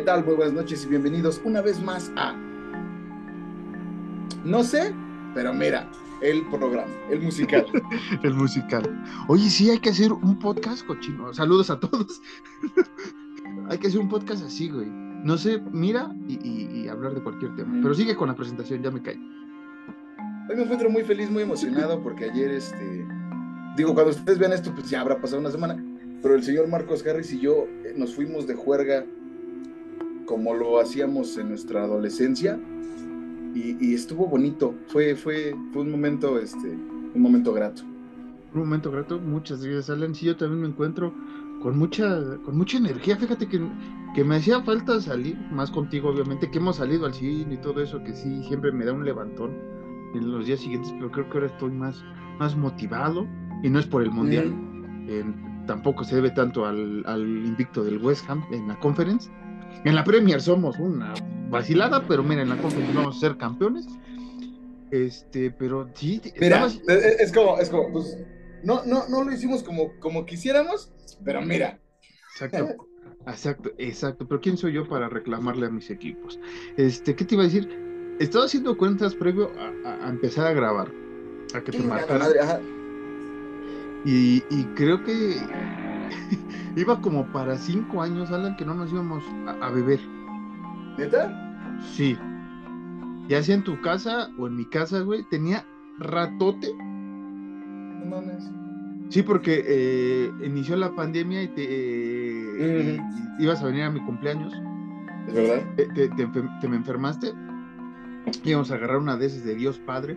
¿Qué tal? Muy buenas noches y bienvenidos una vez más a... No sé, pero mira, el programa, el musical. el musical. Oye, sí, hay que hacer un podcast cochino. Saludos a todos. hay que hacer un podcast así, güey. No sé, mira y, hablar de cualquier tema. Pero sigue con la presentación, ya me cae. Hoy me encuentro muy feliz, muy emocionado porque ayer, este... Digo, cuando ustedes vean esto, pues ya habrá pasado una semana. Pero el señor Marcos Harris y yo eh, nos fuimos de juerga como lo hacíamos en nuestra adolescencia y, estuvo bonito. Fue, fue, fue un momento, este, un momento grato. Un momento grato, muchas gracias, Alan. Sí, yo también me encuentro con mucha, con mucha energía. Fíjate que, que me hacía falta salir, más contigo, obviamente, que hemos salido al cine y todo eso, que sí, siempre me da un levantón en los días siguientes, pero creo que ahora estoy más, más motivado y no es por el mundial. tampoco se debe tanto al, al invicto del West Ham en la conference, en la Premier somos una vacilada, pero mira, en la conferencia vamos a ser campeones. Este, pero sí. Mira, es como, es como, pues, no, no, no lo hicimos como, como quisiéramos, pero mira. Exacto. Exacto, exacto. Pero ¿quién soy yo para reclamarle a mis equipos? Este, ¿qué te iba a decir? Estaba haciendo cuentas previo a, empezar a grabar. A que te marcara. Y, y creo que Iba como para cinco años, Alan, que no nos íbamos a, beber. ¿Neta? Sí. Ya sea en tu casa o en mi casa, güey, tenía ratote. No mames. Sí, porque eh, inició la pandemia y te eh, ibas a venir a mi cumpleaños. ¿Es verdad? Te, me enfermaste. Íbamos a agarrar una de esas de Dios Padre.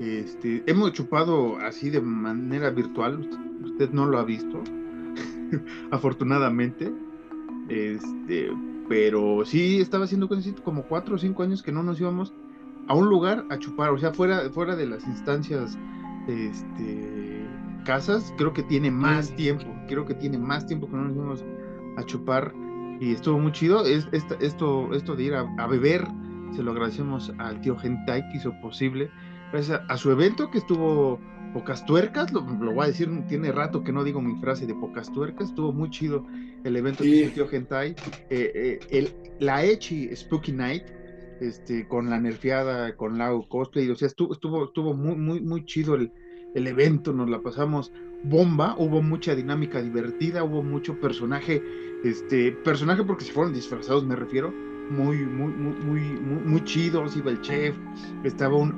Este, hemos chupado así de manera virtual. Usted no lo ha visto. afortunadamente. Este, pero sí estaba haciendo como cuatro o cinco años que no nos íbamos a un lugar a chupar, o sea, fuera, fuera de las instancias este, casas, creo que tiene más tiempo, creo que tiene más tiempo que no nos íbamos a chupar y estuvo muy chido. Es, esto, esto de ir a, beber, se lo agradecemos al tío Gentai que hizo posible, gracias a su evento que estuvo pocas tuercas, lo, voy a decir, tiene rato que no digo mi frase de pocas tuercas, estuvo muy chido el evento que hizo Hentai, eh, eh, el, la Echi Spooky Night, este, con la nerfeada, con la cosplay, o sea, estuvo, estuvo, estuvo muy, muy, muy chido el, el evento, nos la pasamos bomba, hubo mucha dinámica divertida, hubo mucho personaje, este, personaje porque se fueron disfrazados, me refiero, muy, muy, muy, muy, muy, chidos, iba el chef, estaba un,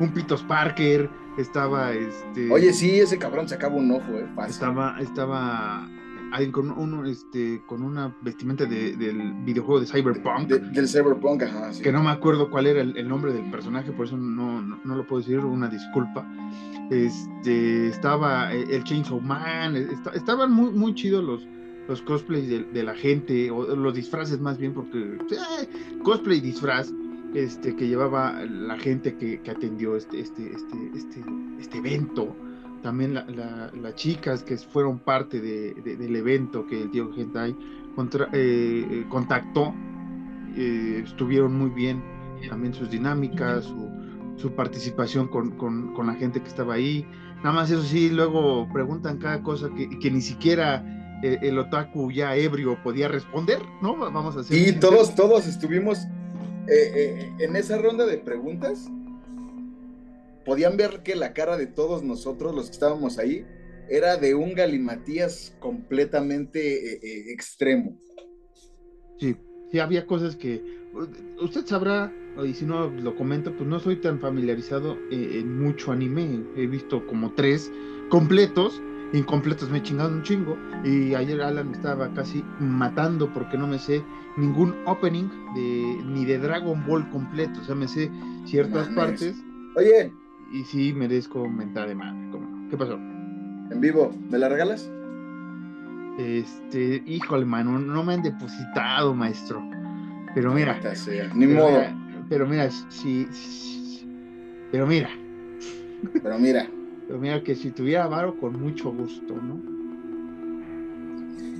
un, Pitos Parker, estaba este. Oye, sí, ese cabrón se acaba un ojo, eh, Estaba, estaba alguien con uno, este, con una vestimenta del videojuego de Cyberpunk. del Cyberpunk, ajá. Que no me acuerdo cuál era el, nombre del personaje, por eso no, no, lo puedo decir, una disculpa. Este, estaba el Chainsaw Man, estaban muy, muy chidos los los cosplays de, la gente, o los disfraces más bien, porque eh, cosplay disfraz este, que llevaba la gente que, atendió este, este, este, este, este evento. También las chicas que fueron parte del evento que el tío Gentai contra, eh, eh, contactó, estuvieron muy bien también sus dinámicas, su, participación con, con, la gente que estaba ahí. Nada más eso sí, luego preguntan cada cosa que, que ni siquiera eh, el otaku ya ebrio podía responder, ¿no? Vamos a hacer. Y todos, todos estuvimos eh, eh, en esa ronda de preguntas. Podían ver que la cara de todos nosotros, los que estábamos ahí, era de un galimatías completamente extremo. Sí, sí, había cosas que. Usted sabrá, y si no lo comento, pues no soy tan familiarizado en mucho anime. He visto como tres completos incompletos me he chingado un chingo. Y ayer Alan me estaba casi matando porque no me sé ningún opening de, ni de Dragon Ball completo. O sea, me sé ciertas partes. Oye. Y sí merezco mentar de madre. ¿Qué pasó? En vivo, ¿me la regalas? Este, híjole, mano, no me han depositado, maestro. Pero mira. Ni modo. pero mira, sí, Pero mira. Pero mira. Pero mira que si tuviera varo, con mucho gusto, ¿no?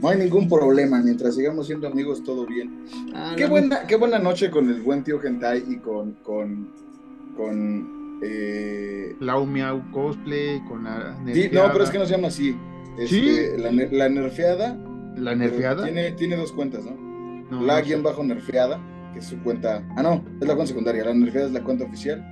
No hay ningún problema, mientras sigamos siendo amigos, todo bien. Ah, qué, buena, qué buena noche con el buen tío Gentai y con. con. con. Eh... Lau Miau Cosplay, con la. no, pero es que no se llama así. ¿Sí? Este, la, la nerfeada. ¿La nerfeada? Tiene, tiene dos cuentas, ¿no? la guion bajo nerfeada, que es su cuenta. Ah, no, es la cuenta secundaria. La nerfeada es la cuenta oficial.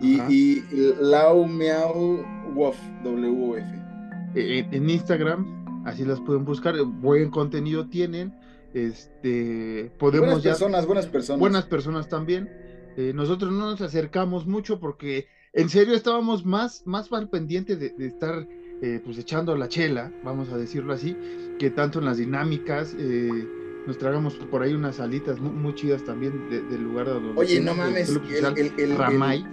Y, y Lau Meow Wof, W F. E, en Instagram, así las pueden buscar. Buen contenido tienen. Este, podemos buenas personas, buenas personas. Buenas personas también. Eh, nosotros no nos acercamos mucho porque en serio estábamos más, más al pendiente de, estar eh, pues echando la chela, vamos a decirlo así, que tanto en las dinámicas. Eh, nos tragamos por ahí unas alitas muy, chidas también del lugar donde. Oye, no mames, el, el, Ramay.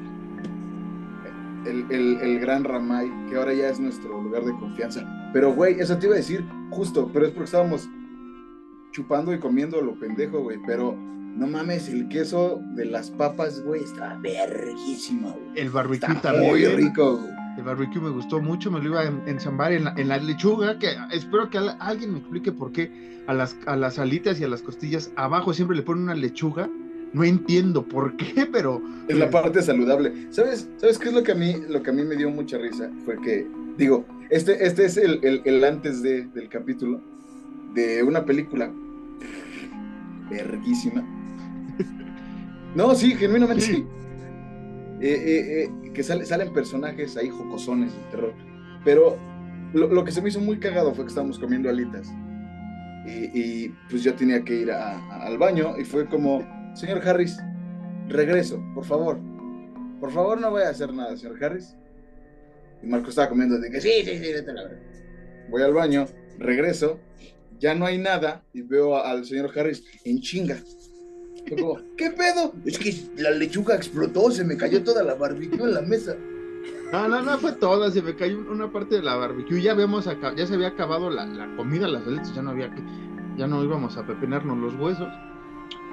El, gran Ramay, que ahora ya es nuestro lugar de confianza. Pero, güey, eso te iba a decir justo, pero es porque estábamos chupando y comiendo lo pendejo, güey. Pero no mames, el queso de las papas, güey, está verguísimo, güey. El barbecue está muy rico, güey. El barbecue me gustó mucho, me lo iba a enzambar en la, en la lechuga, que espero que alguien me explique por qué a las, a las alitas y a las costillas abajo siempre le ponen una lechuga. No entiendo por qué, pero... Es la parte saludable. ¿Sabes, ¿Sabes qué es lo que a mí, lo que a mí me dio mucha risa? Fue que, digo, este, este es el, el antes de, del capítulo de una película verguísima. No, sí, genuinamente sí. Eh, eh, eh, que salen personajes ahí jocosones de terror. Pero lo, que se me hizo muy cagado fue que estábamos comiendo alitas. Y, pues yo tenía que ir al baño y fue como, señor Harris, regreso, por favor. Por favor, no voy a hacer nada, señor Harris. Y Marco estaba comiendo, de que sí, sí, sí, vete la verdad. Voy al baño, regreso ya no hay nada y veo al señor Harris en chinga. ¿qué pedo? Es que la lechuga explotó, se me cayó toda la barbecue en la mesa. No, no, no fue toda, se me cayó una parte de la barbecue. Ya habíamos ya se había acabado la, comida, las leches, ya no había que, ya no íbamos a pepenarnos los huesos.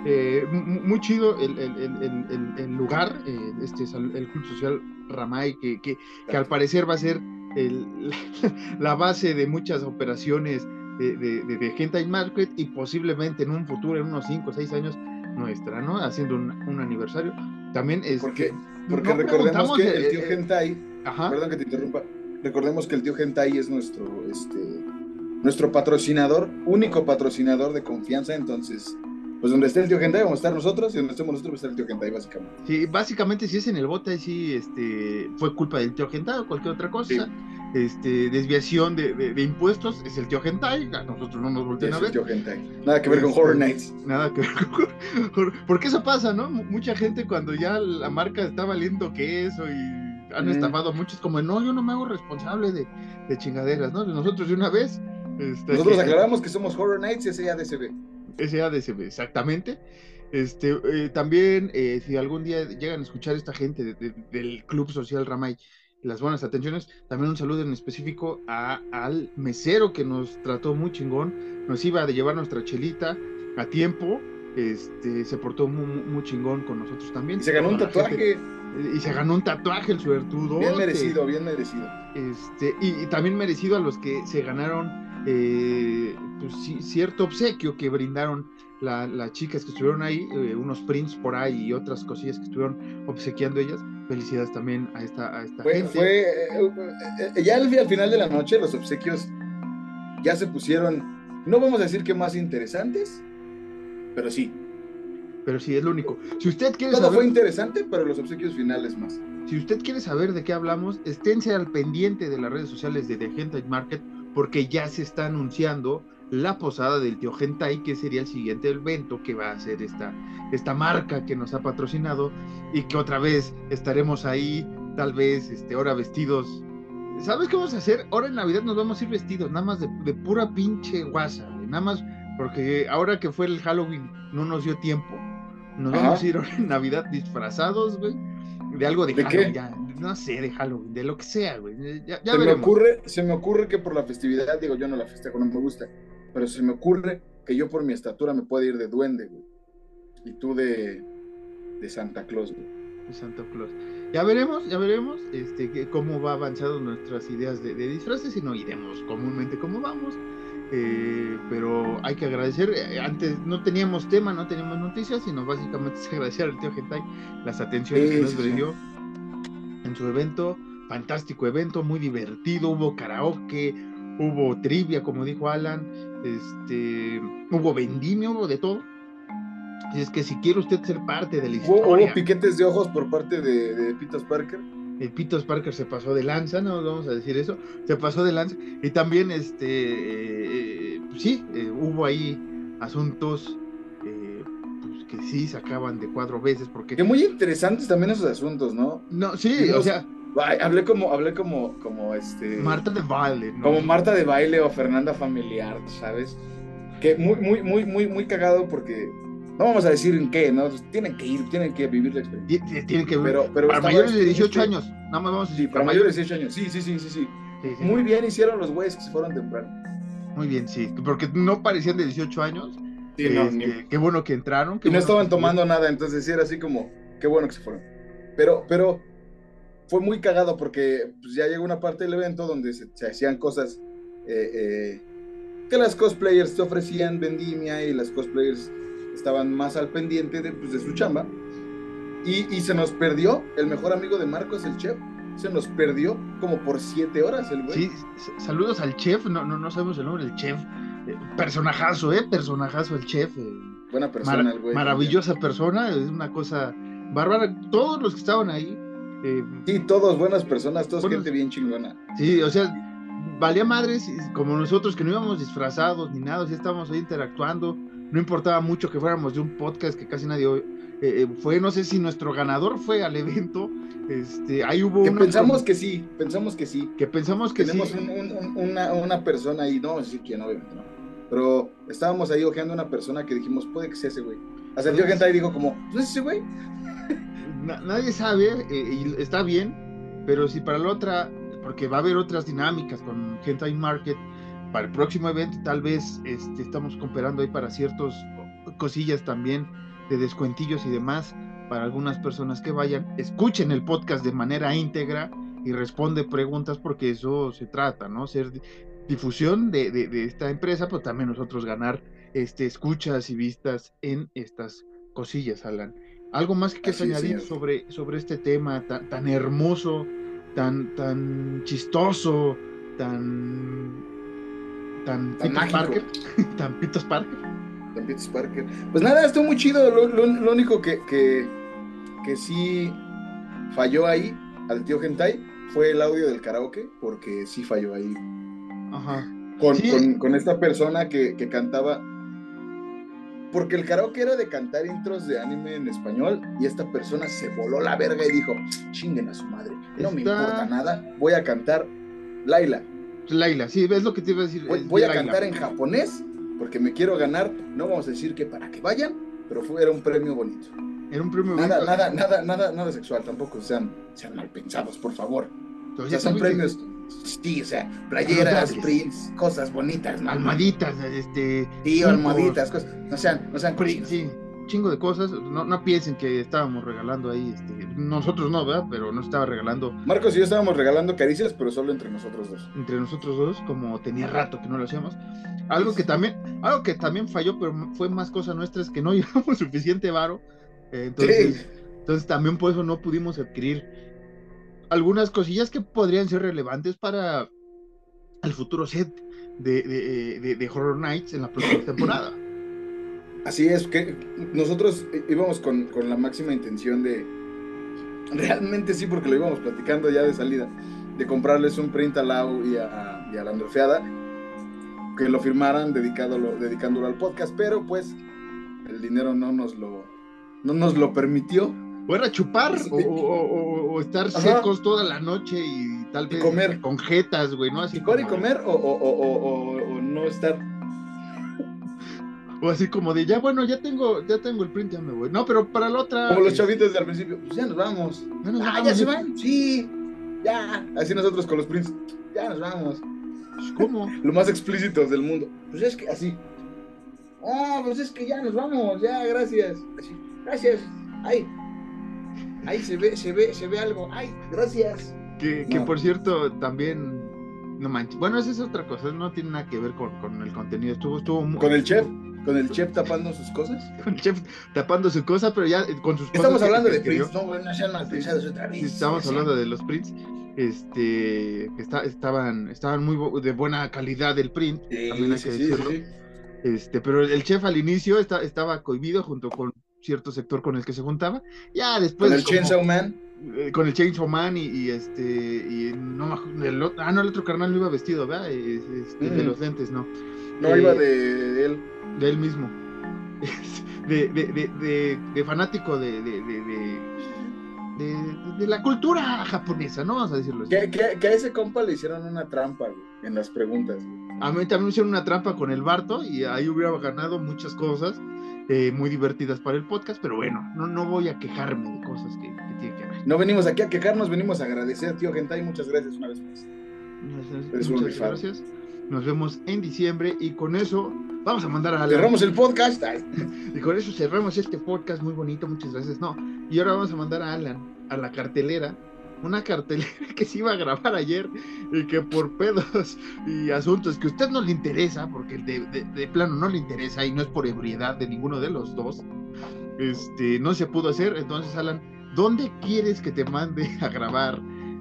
Eh, muy chido el, lugar, eh, este es el, Club Social Ramay, que, que, al parecer va a ser la base de muchas operaciones de, de, de, Hentai Market y posiblemente en un futuro, en unos 5 o 6 años, nuestra, ¿no? Haciendo un, aniversario. También es. Porque, porque recordemos que el tío Hentai. Perdón que te interrumpa. Recordemos que el tío Hentai es nuestro, este, nuestro patrocinador, único patrocinador de confianza, entonces pues donde esté el tío Gentai vamos a estar nosotros y donde estemos nosotros va a estar el tío Gentai, básicamente. Sí, básicamente si es en el bote, sí, este, fue culpa del tío Gentai o cualquier otra cosa. Este, desviación de, de, impuestos es el tío Gentai, a nosotros no nos voltean a ver. El tío Gentai. Nada que ver con este, Horror Nights. Nada que ver con Horror Porque eso pasa, ¿no? Mucha gente cuando ya la marca está valiendo queso y han estafado a muchos, como no, yo no me hago responsable de, de chingaderas, ¿no? Nosotros de una vez. Este, nosotros aclaramos que somos Horror Nights y ese ADCB. SADCB, exactamente. Este, eh, también, eh, si algún día llegan a escuchar esta gente del Club Social Ramay, las buenas atenciones, también un saludo en específico a, al mesero que nos trató muy chingón, nos iba a llevar nuestra chelita a tiempo, este, se portó muy, chingón con nosotros también. Y se ganó un tatuaje. y se ganó un tatuaje el suertudo. Bien merecido, bien merecido. Este, y, y, también merecido a los que se ganaron eh, pues, cierto obsequio que brindaron las chicas que estuvieron ahí, eh, unos prints por ahí y otras cosillas que estuvieron obsequiando ellas. Felicidades también a esta, a esta gente. Fue, eh, ya al, final de la noche los obsequios ya se pusieron, no vamos a decir que más interesantes, pero sí. Pero sí, es lo único. Si usted quiere Todo fue interesante, pero los obsequios finales más. Si usted quiere saber de qué hablamos, esténse al pendiente de las redes sociales de The Hentai Market porque ya se está anunciando la posada del tío Gentai, que sería el siguiente evento que va a ser esta, esta marca que nos ha patrocinado y que otra vez estaremos ahí, tal vez, este, ahora vestidos. ¿Sabes qué vamos a hacer? Ahora en Navidad nos vamos a ir vestidos, nada más de, pura pinche guasa, nada más, porque ahora que fue el Halloween no nos dio tiempo. Nos vamos a ir ahora en Navidad disfrazados, güey, de algo de, Halloween, Ya, no sé, de Halloween, de lo que sea, güey. se, me ocurre, se me ocurre que por la festividad, digo, yo no la festejo, no me gusta, pero se me ocurre que yo por mi estatura me pueda ir de duende, güey. Y tú de, de Santa Claus, güey. De Santa Claus. Ya veremos, ya veremos este, cómo va avanzando nuestras ideas de, disfraces y no iremos comúnmente como vamos. Eh, pero hay que agradecer, eh, antes no teníamos tema, no teníamos noticias, sino básicamente es agradecer al tío Gentai las atenciones que nos dio en su evento, fantástico evento, muy divertido, hubo karaoke, hubo trivia, como dijo Alan, este, hubo vendimia, hubo de todo, es que si quiere usted ser parte de la historia. hubo piquetes de ojos por parte de, de Pitos Parker. El Pitos Parker se pasó de lanza, no vamos a decir eso, se pasó de lanza. Y también, este, eh, pues sí, eh, hubo ahí asuntos eh, pues, que sí sacaban de cuatro veces, porque... Que muy interesantes también esos asuntos, ¿no? No, sí, Dios, o sea, hablé como, hablé como, como este. Marta de Valle, ¿no? Como Marta de baile o Fernanda familiar, ¿sabes? Que muy, muy, muy, muy, muy cagado porque no vamos a decir en qué, ¿no? Pues tienen que ir, tienen que vivir la experiencia. Ti- ti- Tienen que Pero- pero para mayores de este- 18 este- años, nada más vamos a Sí, decir, para mayores de 18 años. Sí, sí, sí, sí, sí. sí, sí. Muy bien hicieron los güeyes que se fueron temprano. Muy bien, sí, porque no parecían de 18 años. Sí, no, este, ni- Qué bueno que entraron. qué y no bueno estaban tomando nada, entonces sí era así como, qué bueno que se fueron. Pero, pero fue muy cagado porque pues, ya llegó una parte del evento donde se, se hacían cosas eh, eh, que las cosplayers te ofrecían vendimia y las cosplayers estaban más al pendiente de, pues, de su chamba. Y, y se nos perdió el mejor amigo de Marcos, el chef. Se nos perdió como por siete horas el güey. Sí, saludos al chef, no, no, no sabemos el nombre del chef. Eh, personajazo, ¿eh? Personajazo el chef. eh, Buena persona mara- el güey. maravillosa persona, es una cosa bárbara. Todos los que estaban ahí, eh, Sí, todos buenas personas, todos Buenos- gente bien chingona. sí, o sea, valía madres, como nosotros que no íbamos disfrazados ni nada, sí estábamos ahí interactuando. No importaba mucho que fuéramos de un podcast que casi nadie eh, eh, fue, no sé si nuestro ganador fue al evento. Este, ahí hubo Que una- pensamos que sí, pensamos que sí. que pensamos que Tenemos sí. un- un- un- una, una persona ahí, no decir quién, obviamente, ¿no? Pero estábamos ahí ojeando una persona que dijimos, puede que sea ese güey. El tío gente ahí dijo como, ¿no es ese güey? Na- nadie sabe eh, y está bien, pero si para la otra, porque va a haber otras dinámicas con Hentai Market, para el próximo evento tal vez este, estamos cooperando ahí para ciertas cosillas también de descuentillos y demás para algunas personas que vayan, escuchen el podcast de manera íntegra y responde preguntas porque eso se trata, ¿no? Ser di- difusión de, de- de esta empresa, pero también nosotros ganar este, escuchas y vistas en estas cosillas, Alan. ¿Algo más que quieras es, añadir sobre este tema tan, tan hermoso, tan, tan chistoso, tan... tan, Tan Peter mágico. Parker? tan Pitos Parker? Parker. Pues nada, estuvo muy chido. Lo, lo- lo único que, que, que sí falló ahí al tío Gentai fue el audio del karaoke, porque sí falló ahí. Ajá. Con, Sí. con, con esta persona que, que cantaba. Porque el karaoke era de cantar intros de anime en español y esta persona se voló la verga y dijo, chinguen a su madre, no me importa nada, voy a cantar Laila. Laila, sí, ves lo que te iba a decir. Voy, a Laila. cantar en japonés porque me quiero ganar, no vamos a decir que para que vayan, pero fue, era un premio bonito. Era un premio Nada, bonito. nada, nada, nada, nada sexual, tampoco sean, sean mal pensados, por favor. Entonces, O sea, ya son que- premios, sí, o sea, playeras, prints, cosas bonitas, ¿no? Almaditas, este. Sí, Funcos, almohaditas, cosas. No sean, no sean. Sí, chingo de cosas. No, no piensen que estábamos regalando ahí, este. Nosotros no, ¿verdad? Pero no estaba regalando Marcos y yo estábamos regalando caricias, pero solo entre nosotros dos. entre nosotros dos, como tenía rato que no lo hacíamos. Algo que también, algo que también falló, pero fue más cosa nuestra, es que no llevamos suficiente varo. Eh, entonces, Sí. entonces también por eso no pudimos adquirir algunas cosillas que podrían ser relevantes para el futuro set de, de- de- de Horror Nights en la próxima temporada. Así es, que nosotros íbamos con, con la máxima intención de, realmente sí, porque lo íbamos platicando ya de salida, de comprarles un print a Lau y a, y a la Androfeada, que lo firmaran dedicándolo, dedicándolo al podcast, pero pues el dinero no nos lo, no nos lo permitió. O era chupar, o, o- estar Ajá. secos toda la noche y tal Y vez comer. con jetas, güey, ¿no? Así y comer o- o- o- o no estar O así como de, ya bueno, ya tengo, ya tengo el print, ya me voy. No, pero para la otra. como los chavitos de al principio, pues ya nos vamos. nos Ah, vamos, ya se van, sí, ya. Así nosotros con los prints, ya nos vamos. ¿Cómo? Lo más explícitos del mundo. Pues es que así. Ah, pues es que ya nos vamos, ya, gracias. Así, gracias. Ay. Ahí se ve, se ve, se ve algo. Ay, gracias. Que, que No. por cierto, también. No manches. Bueno, esa es otra cosa, no tiene nada que ver con, con el contenido. Estuvo, estuvo muy- Con el chef, con el chef tapando sus cosas. con el chef tapando su cosa, pero ya eh, con sus. Estamos hablando de prints, no, bueno, no sean mal pensados otra vez. Estamos hablando de los prints. Este, que está, estaban, estaban muy de buena calidad el print, Sí, también hay que sí, decirlo. sí. Este, pero el chef al inicio está- estaba cohibido junto con cierto sector con el que se juntaba. Ya después. Con el Chainsaw Man. Eh, con el Chainsaw Man y, este. Y no, el, ah, no, el otro carnal no iba vestido, ¿verdad? Este, De los lentes, no. No, iba de, de, él. De él mismo. De, de fanático de, de, la cultura japonesa, ¿no? Vamos a decirlo así. Que, a ese compa le hicieron una trampa en las preguntas. A mí también me hicieron una trampa con el Barto y ahí hubiera ganado muchas cosas eh, muy divertidas para el podcast, pero bueno, no, no voy a quejarme de cosas que, que tienen que ver. No venimos aquí a quejarnos, venimos a agradecer, tío Gentai, muchas gracias una vez más. muchas gracias. Nos vemos en diciembre y con eso vamos a mandar a Alan. Cerramos el podcast. Y con eso cerramos este podcast muy bonito, muchas gracias. No, y ahora vamos a mandar a Alan a la cartelera. Una cartelera que se iba a grabar ayer y que por pedos y asuntos que a usted no le interesa, porque de, de, plano no le interesa y no es por ebriedad de ninguno de los dos, este, no se pudo hacer. Entonces, Alan, ¿dónde quieres que te mande a grabar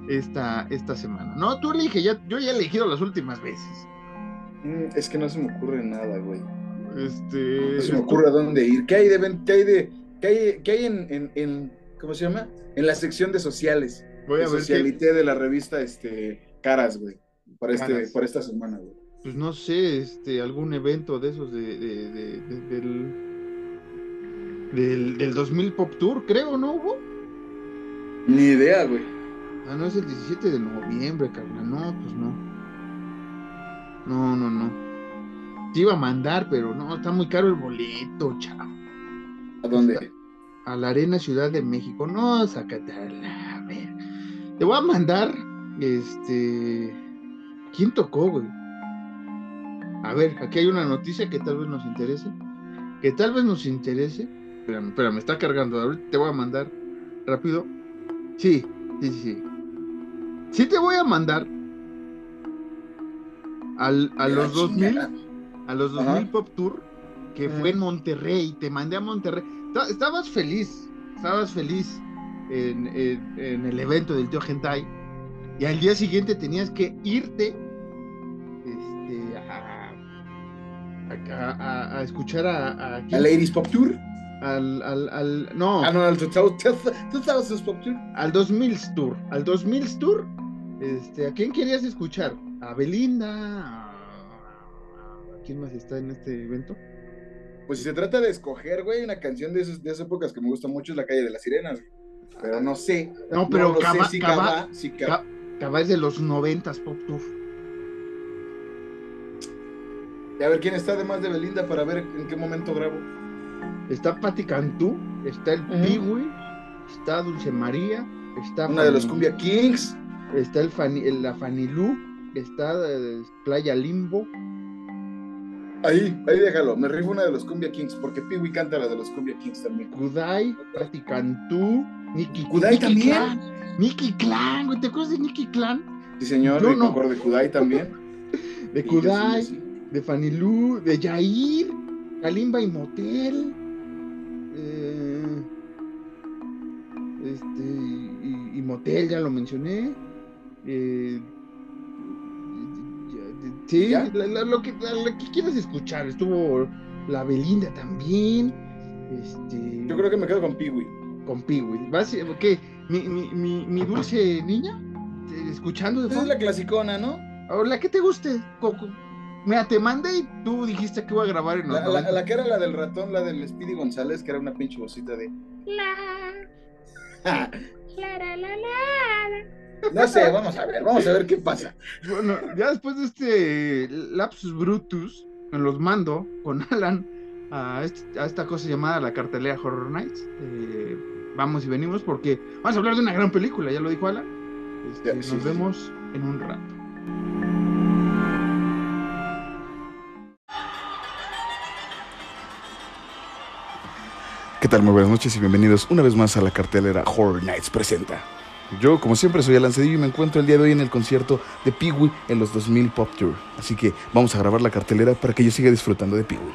esta, esta semana? No, tú elige, ya, yo ya he elegido las últimas veces. Mm, es que no se me ocurre nada, güey. Este. No se me ocurre a dónde ir. ¿Qué hay de qué hay de qué hay, qué hay en, en, ¿cómo se llama? En la sección de sociales. Voy a ver Socialité de la revista este Caras, güey. Para este para esta semana, güey. Pues no sé, este algún evento de esos de, de, del, del del 2000 Pop Tour, creo, ¿no hubo? Ni idea, güey. Ah, no es el 17 de noviembre, carnal. No, pues no. No, no, no. Te iba a mandar, pero no, está muy caro el boleto, chao. ¿A dónde? A la Arena Ciudad de México. No, sácate a ver. Te voy a mandar, este. ¿Quién tocó, güey? A ver, aquí hay una noticia que tal vez nos interese. Que tal vez nos interese. Espérame, espérame, está cargando. Ahorita te voy a mandar rápido. Sí, sí, sí. Sí te voy a mandar al, a, los 2000, a los 2000 Pop Tour, que fue en Monterrey, te mandé a Monterrey. Estabas feliz, estabas feliz en, el evento del tío Gentai, y al día siguiente tenías que irte este, a, a, escuchar a, a, Ladies Pop Tour. Al, al, al, no. Ah, no, al 2000 Pop Tour. Al 2000 Tour. Al 2000 Tour. Este, ¿A quién querías escuchar? A Belinda, a... ¿quién más está en este evento? Pues si se trata de escoger, güey, una canción de, esas, de esas épocas que me gusta mucho es La Calle de las Sirenas, Pero no sé. No, pero no, si Cava, si es de los noventas Pop Tour. Y a ver quién está además de Belinda para ver en qué momento grabo. Está Patti Cantú, está el uh está Dulce María, está... Una de los Cumbia Kings. Está el, la Fanilú está eh, Playa Limbo. Ahí, ahí déjalo. Me rifo una de los Cumbia Kings, porque Piwi canta la de los Cumbia Kings también. Kudai, Praticantú, Nicky Kudai también. Nicky Clan, güey, ¿te acuerdas de Nicky Clan? Sí, señor, Yo no. de Kudai también. de Kudai, de Fanilú, de Yair, Kalimba y Motel. Eh, este, y, Motel, ya lo mencioné. Eh, Sí, lo, que, quieres escuchar. Estuvo la Belinda también. Este... Yo creo que me quedo con Piwi. Con Piwi. ¿Vas, ¿Qué? ¿Mi, mi, mi, dulce niña? ¿Escuchando? Esa es la clasicona, ¿no? O la que te guste. Mira, te mandé y tú dijiste que iba a grabar en la, la, la, que era la del ratón, la del Speedy González, que era una pinche vocita de. La. la, la, la, la. No sé, vamos a ver, vamos a ver qué pasa. Bueno, ya después de este lapsus brutus, me los mando con Alan a, este, esta cosa llamada la cartelera Horror Nights. Eh, vamos y venimos porque vamos a hablar de una gran película, ya lo dijo Alan. Este, nos vemos en un rato. ¿Qué tal? Muy buenas noches y bienvenidos una vez más a la cartelera Horror Nights presenta. Yo, como siempre, soy Alan Cedillo y me encuentro el día de hoy en el concierto de Peewee en los 2000 Pop Tour. Así que vamos a grabar la cartelera para que yo siga disfrutando de Peewee.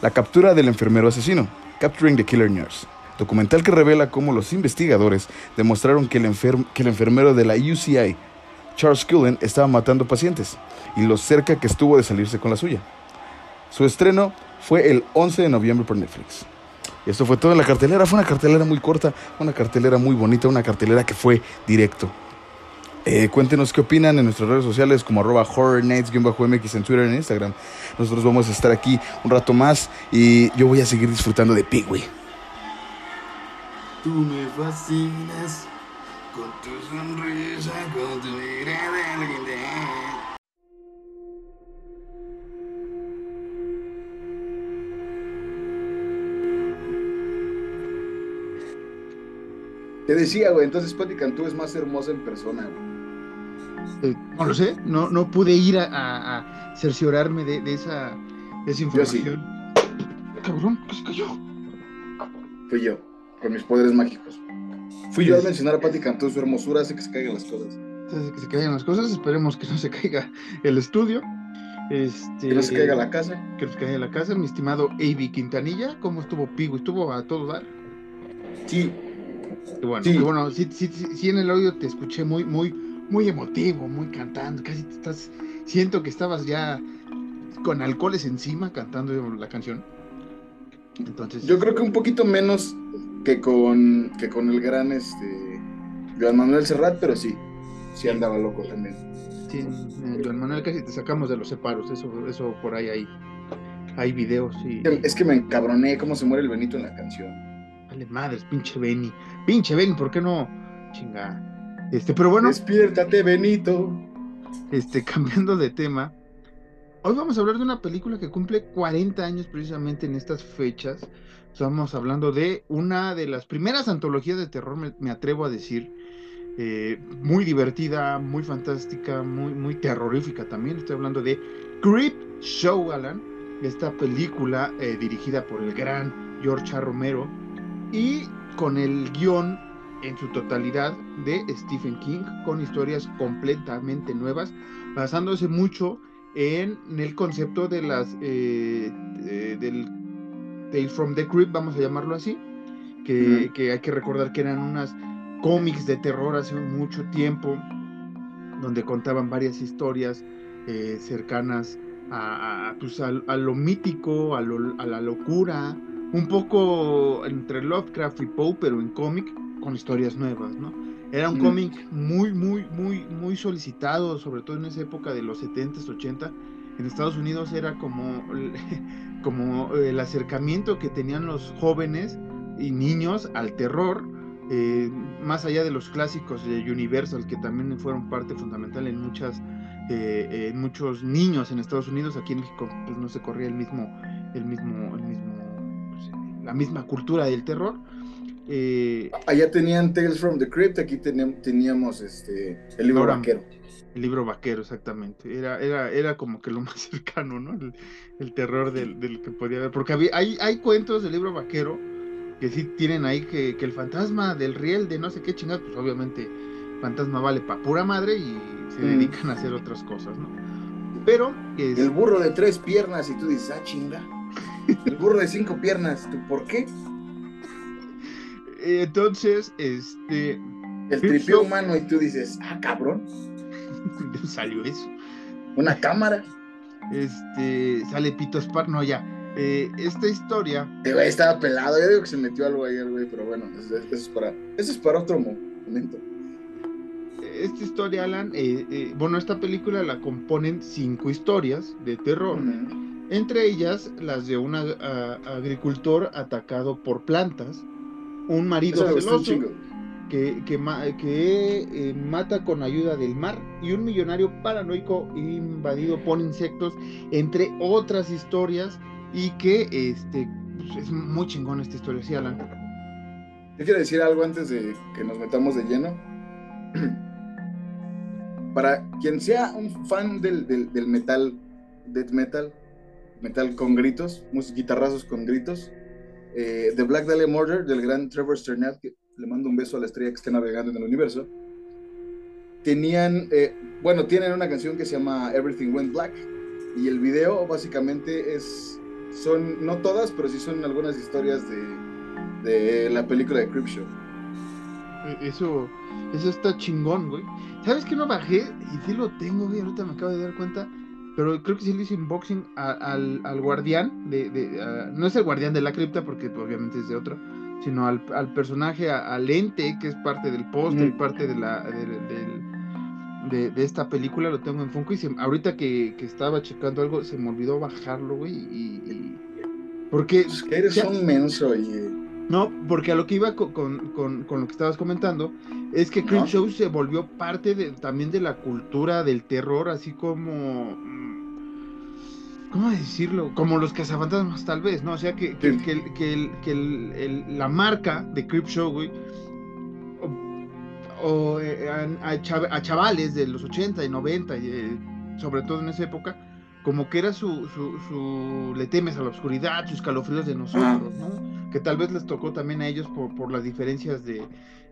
La captura del enfermero asesino, Capturing the Killer Nurse. Documental que revela cómo los investigadores demostraron que el, que el enfermero de la UCI, Charles Cullen, estaba matando pacientes y lo cerca que estuvo de salirse con la suya. Su estreno fue el 11 de noviembre por Netflix. Y esto fue todo en la cartelera. Fue una cartelera muy corta, una cartelera muy bonita, una cartelera que fue directo. Eh, cuéntenos qué opinan en nuestras redes sociales como arroba horrornights-mx en Twitter en Instagram. Nosotros vamos a estar aquí un rato más y yo voy a seguir disfrutando de Pigwee. Tú me fascinas con tu sonrisa, con tu mirada Te decía, güey, entonces Patti Cantú es más hermosa en persona, eh, no lo sé, no, no pude ir a, cerciorarme de, esa, información. Cabrón, ¿qué se cayó? Fui yo, con mis poderes mágicos. Fui yo a mencionar a Patti Cantú, su hermosura hace que se caigan las cosas. Hace que se caigan las cosas, esperemos que no se caiga el estudio. Este, que no se caiga la casa. Que no se caiga la casa, mi estimado Avi Quintanilla. ¿Cómo estuvo Pigo? ¿Estuvo a todo dar? Sí, bueno, sí. bueno sí, sí, sí, en el audio te escuché muy, muy, muy emotivo, muy cantando, casi te estás, siento que estabas ya con alcoholes encima cantando la canción. Entonces. Yo creo que un poquito menos que con, que con el gran este Joan Manuel Serrat, pero sí, sí andaba loco también. Sí, eh, Joan Manuel casi te sacamos de los separos, eso, eso por ahí hay, hay videos y. Es que me encabroné cómo se muere el Benito en la canción. Vale, madres, pinche Benny. Pinche Benny, ¿por qué no? Chinga. Este, pero bueno. Despiértate, Benito. Este, cambiando de tema. Hoy vamos a hablar de una película que cumple 40 años precisamente en estas fechas. Estamos hablando de una de las primeras antologías de terror, me, atrevo a decir. Eh, muy divertida, muy fantástica, muy, muy terrorífica también. Estoy hablando de Creep Show, Alan. Esta película eh, dirigida por el gran George A. Romero y con el guion en su totalidad de Stephen King, con historias completamente nuevas, basándose mucho en, el concepto de las eh, del Tales from the Crypt, vamos a llamarlo así, que, hay que recordar que eran unas cómics de terror hace mucho tiempo, donde contaban varias historias eh, cercanas a, pues, a, lo mítico, a, a la locura, un poco entre Lovecraft y Poe, pero en cómic con historias nuevas, ¿no? Era un cómic muy, muy, muy, muy solicitado, sobre todo en esa época de los 70s, 80 En Estados Unidos era como, como el acercamiento que tenían los jóvenes y niños al terror, eh, más allá de los clásicos de Universal, que también fueron parte fundamental en muchas eh, en muchos niños en Estados Unidos, aquí en México pues no se corría el mismo, el mismo, el mismo la misma cultura del terror. Eh, Allá tenían Tales from the Crypt, aquí teníamos este, el libro vaquero. El libro vaquero, exactamente. Era, era, era como que lo más cercano, ¿no? El, terror del, que podía haber. Porque había, hay, hay cuentos del libro vaquero que sí tienen ahí que, el fantasma del riel de no sé qué chingados, pues obviamente fantasma vale para pura madre y se mm. dedican a hacer otras cosas, ¿no? Pero... El burro de tres piernas y tú dices, ah, chinga. El burro de cinco piernas, ¿por qué? Entonces, este. El tripio humano y tú dices, ah, cabrón. ¿De salió eso? Una cámara. Este, sale Pito Spar, no, ya. Eh, esta historia. estaba pelado, yo digo que se metió algo ahí, güey, pero bueno, eso, es para, eso es para otro momento. Esta historia, Alan, eh, eh, bueno, esta película la componen cinco historias de terror entre ellas las de un agricultor atacado por plantas, un marido celoso que, que, eh, mata con ayuda del mar y un millonario paranoico invadido por insectos, entre otras historias, y que este, pues, es muy chingón esta historia, ¿sí, Alan? Yo quiero decir algo antes de que nos metamos de lleno. Para quien sea un fan del, del, del metal, death metal, metal con gritos, guitarrazos con gritos. Eh, The Black Dahlia Murder del gran Trevor Sternat, que le mando un beso a la estrella que está navegando en el universo. Tenían, eh, bueno, tienen una canción que se llama Everything Went Black y el video básicamente es, son, no todas, pero sí son algunas historias de, de la película de Creepshow. E, eso, eso está chingón, güey. ¿Sabes que no bajé? Y sí lo tengo, güey, ahorita me acabo de dar cuenta pero creo que sí le hizo unboxing al, al, guardián, de, no es el guardián de la cripta porque obviamente es de otro, sino al, personaje, al ente que es parte del póster y parte de la de, de, esta película, lo tengo en Funko y ahorita que, estaba checando algo se me olvidó bajarlo, güey, y, porque... Es que eres un menso y... No, porque a lo que iba con, con, con, lo que estabas comentando es que Creepshow se volvió parte de, también de la cultura del terror, así como ¿Cómo decirlo? Como los cazafantasmas, tal vez, ¿no? O sea, que, que, que, que la marca de Creepshow, güey, o, eh, a, chavales de los 80 y 90, eh, sobre todo en esa época, como que era su, su, le temes a la oscuridad, sus calofríos de nosotros, ¿no? Que tal vez les tocó también a ellos por, por las diferencias de,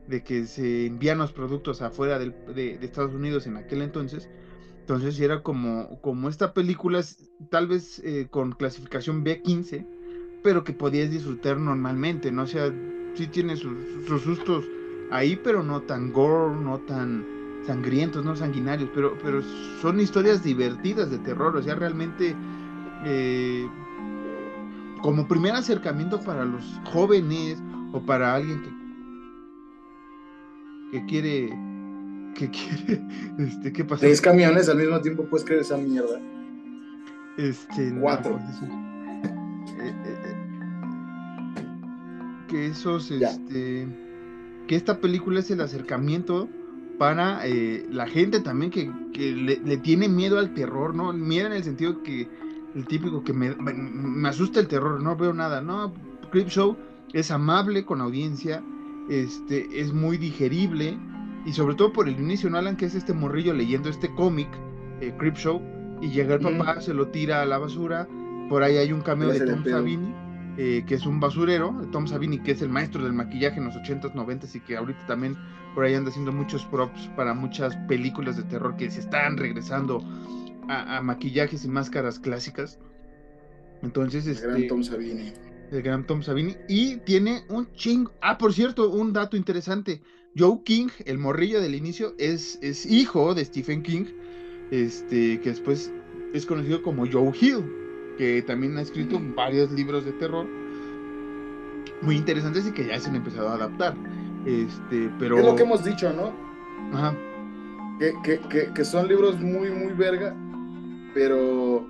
de que se envían los productos afuera de, de, Estados Unidos en aquel entonces entonces era como, como esta película, tal vez eh, con clasificación B15, pero que podías disfrutar normalmente, ¿no? O sea, sí tiene sus, sustos ahí, pero no tan gore, no tan sangrientos, no sanguinarios, pero, pero son historias divertidas de terror, o sea, realmente eh, como primer acercamiento para los jóvenes o para alguien que, que quiere ¿Qué quiere? Este, ¿Qué pasa? Seis camiones al mismo tiempo, puedes creer esa mierda. Este. Cuatro. Eh, eh, eh, que esos, este. Que esta película es el acercamiento para la gente también que, le, tiene miedo al terror, ¿no? Miedo en el sentido que el típico que me, me, asusta el terror, no veo nada, ¿no? Creep Show es amable con audiencia, este, es muy digerible, y sobre todo por el inicio, ¿no, Alan? Que es este morrillo leyendo este cómic, eh, Crip Show, y llega el papá, se lo tira a la basura. Por ahí hay un cameo de Tom Savini, eh, que es un basurero. Tom Savini, que es el maestro del maquillaje en los 80s, 90s y que ahorita también por ahí anda haciendo muchos props para muchas películas de terror que se están regresando a, maquillajes y máscaras clásicas. Entonces, el este. Gran Tom Savini. El gran Tom Savini. Y tiene un chingo. Ah, por cierto, un dato interesante. Joe King, el morrillo del inicio, es, es hijo de Stephen King, este, que después es conocido como Joe Hill, que también ha escrito varios libros de terror muy interesantes y que ya se han empezado a adaptar. Este, pero... Es lo que hemos dicho, ¿no? Ajá. Que, que, que, son libros muy, muy verga, pero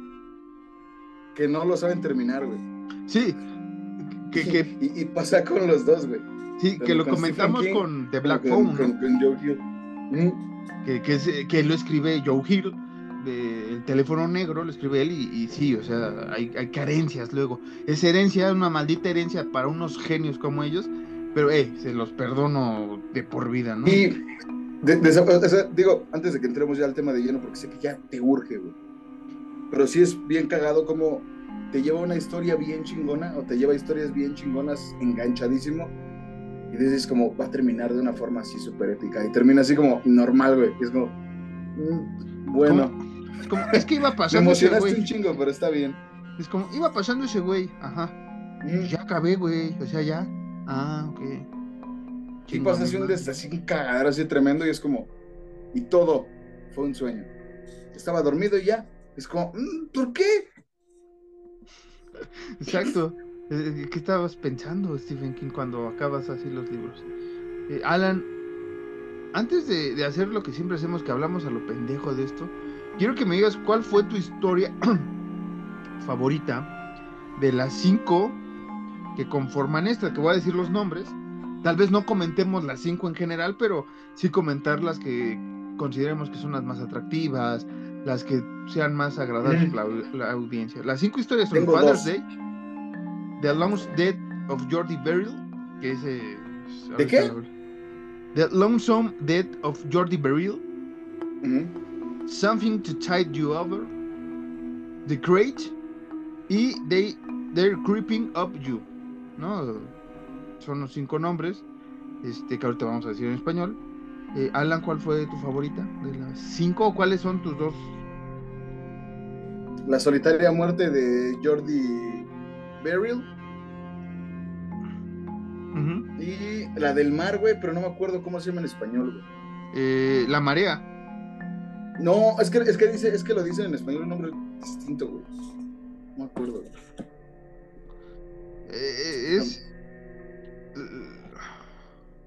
que no lo saben terminar, güey. Sí. Que, que... y, pasa con los dos, güey. Sí, que lo comentamos con The Black Phone. Con, Joe Hill. Que, que, que, lo escribe Joe Hill. el teléfono negro lo escribe él y, sí, o sea, hay, hay, carencias luego. Es herencia, una maldita herencia para unos genios como ellos, pero eh, se los perdono de por vida, ¿no? Y digo, antes de que entremos ya al tema de lleno, porque sé que ya te urge, güey. Pero sí es bien cagado como te lleva una historia bien chingona o te lleva historias bien chingonas enganchadísimo y dices como, va a terminar de una forma así súper épica. Y termina así como normal, güey. Y es como, mm, bueno. es que iba pasando. Me emocionaste un chingo, pero está bien. Es como, iba pasando ese güey, ajá. Mm. Ya acabé, güey. O sea, ya. Ah, ok. Y pasa así un, así un cagadero así tremendo y es como, y todo fue un sueño. Estaba dormido y ya. Es como, mm, ¿por qué? Exacto. Eh, ¿Qué estabas pensando, Stephen King, cuando acabas así los libros? Eh, Alan, antes de, hacer lo que siempre hacemos, que hablamos a lo pendejo de esto, quiero que me digas cuál fue tu historia favorita de las cinco que conforman esta, que voy a decir los nombres. Tal vez no comentemos las cinco en general, pero sí comentar las que consideremos que son las más atractivas, las que sean más agradables para la, audiencia. Las cinco historias son Father's Day. The Lonesome Death of Jordi Beryl, que es... Eh, ¿De qué? The Lonesome Death of Jordi Beryl. Something to Tide You Over. The Crate. Y they, They're Creeping Up You. ¿No? Son los cinco nombres. Este, que ahorita vamos a decir en español. Eh, Alan, ¿cuál fue tu favorita? De las cinco, ¿o cuáles son tus dos? La solitaria muerte de Jordi Beryl. Y la del mar, güey, pero no me acuerdo cómo se llama en español, güey. Eh, la marea. No, es que, es que dice, es que lo dicen en español un nombre distinto, güey. No me acuerdo, güey. Eh, es.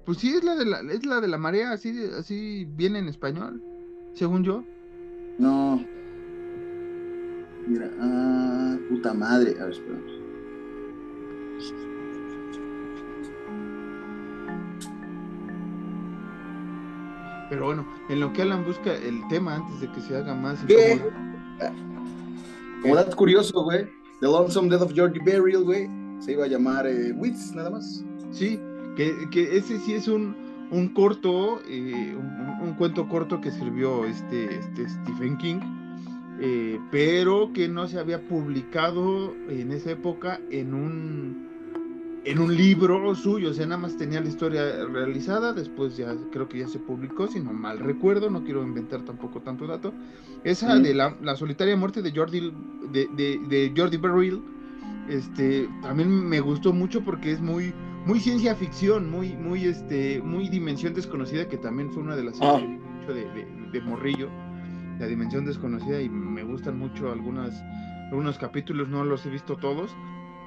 Pues sí, es la de la, es la de la marea, así, así viene en español, según yo. No. Mira, ah, puta madre. A ver, espera. Pero bueno, en lo que Alan busca el tema antes de que se haga más. ¿Qué? Como dato curioso, güey. The Lonesome Death of Georgie Burial, güey. Se iba a llamar eh, Wits, nada más. Sí, que, que ese sí es un, un corto, eh, un, un, cuento corto que escribió este, este Stephen King, eh, pero que no se había publicado en esa época en un en un libro suyo, o sea, nada más tenía la historia realizada, después ya creo que ya se publicó, si no mal recuerdo, no quiero inventar tampoco tanto dato. Esa de la, la, solitaria muerte de Jordi, de, de, de Jordi Beryl, este, también me gustó mucho porque es muy, muy ciencia ficción, muy, muy, este, muy dimensión desconocida, que también fue una de las Ah. de, de, de Morrillo, la dimensión desconocida, y me gustan mucho algunas, algunos capítulos, no los he visto todos,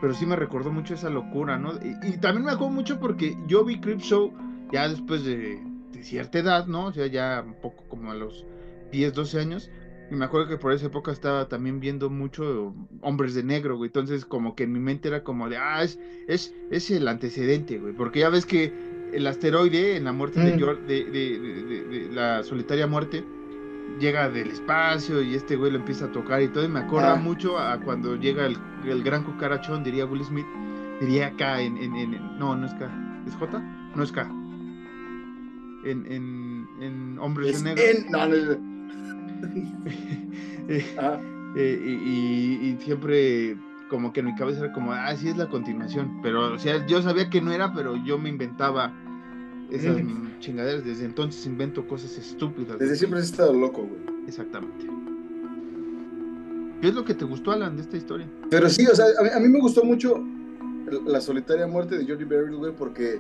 pero sí me recordó mucho esa locura, ¿no? Y, y también me acuerdo mucho porque yo vi Crip Show ya después de, de, cierta edad, ¿no? O sea, ya un poco como a los 10, 12 años. Y me acuerdo que por esa época estaba también viendo mucho Hombres de Negro, güey. Entonces, como que en mi mente era como de, ah, es, es, es el antecedente, güey. Porque ya ves que el asteroide en la muerte de, George, de, de, de, la solitaria muerte llega del espacio y este güey lo empieza a tocar y todo. Y me acuerda ah. mucho a cuando llega el, el, gran cucarachón, diría Will Smith, diría K en, en, en, No, no es K. ¿Es J? No es K. En, en, en Hombres es de Negro. No, no, ah. eh, y, y, y, siempre como que en mi cabeza era como, ah, sí es la continuación. Pero, o sea, yo sabía que no era, pero yo me inventaba esas mm. Chingaderas. Desde entonces invento cosas estúpidas. Desde siempre has estado loco, güey. Exactamente. ¿Qué es lo que te gustó, Alan, de esta historia? Pero sí, o sea, a mí, a mí me gustó mucho la solitaria muerte de Georgie Beryl, güey, porque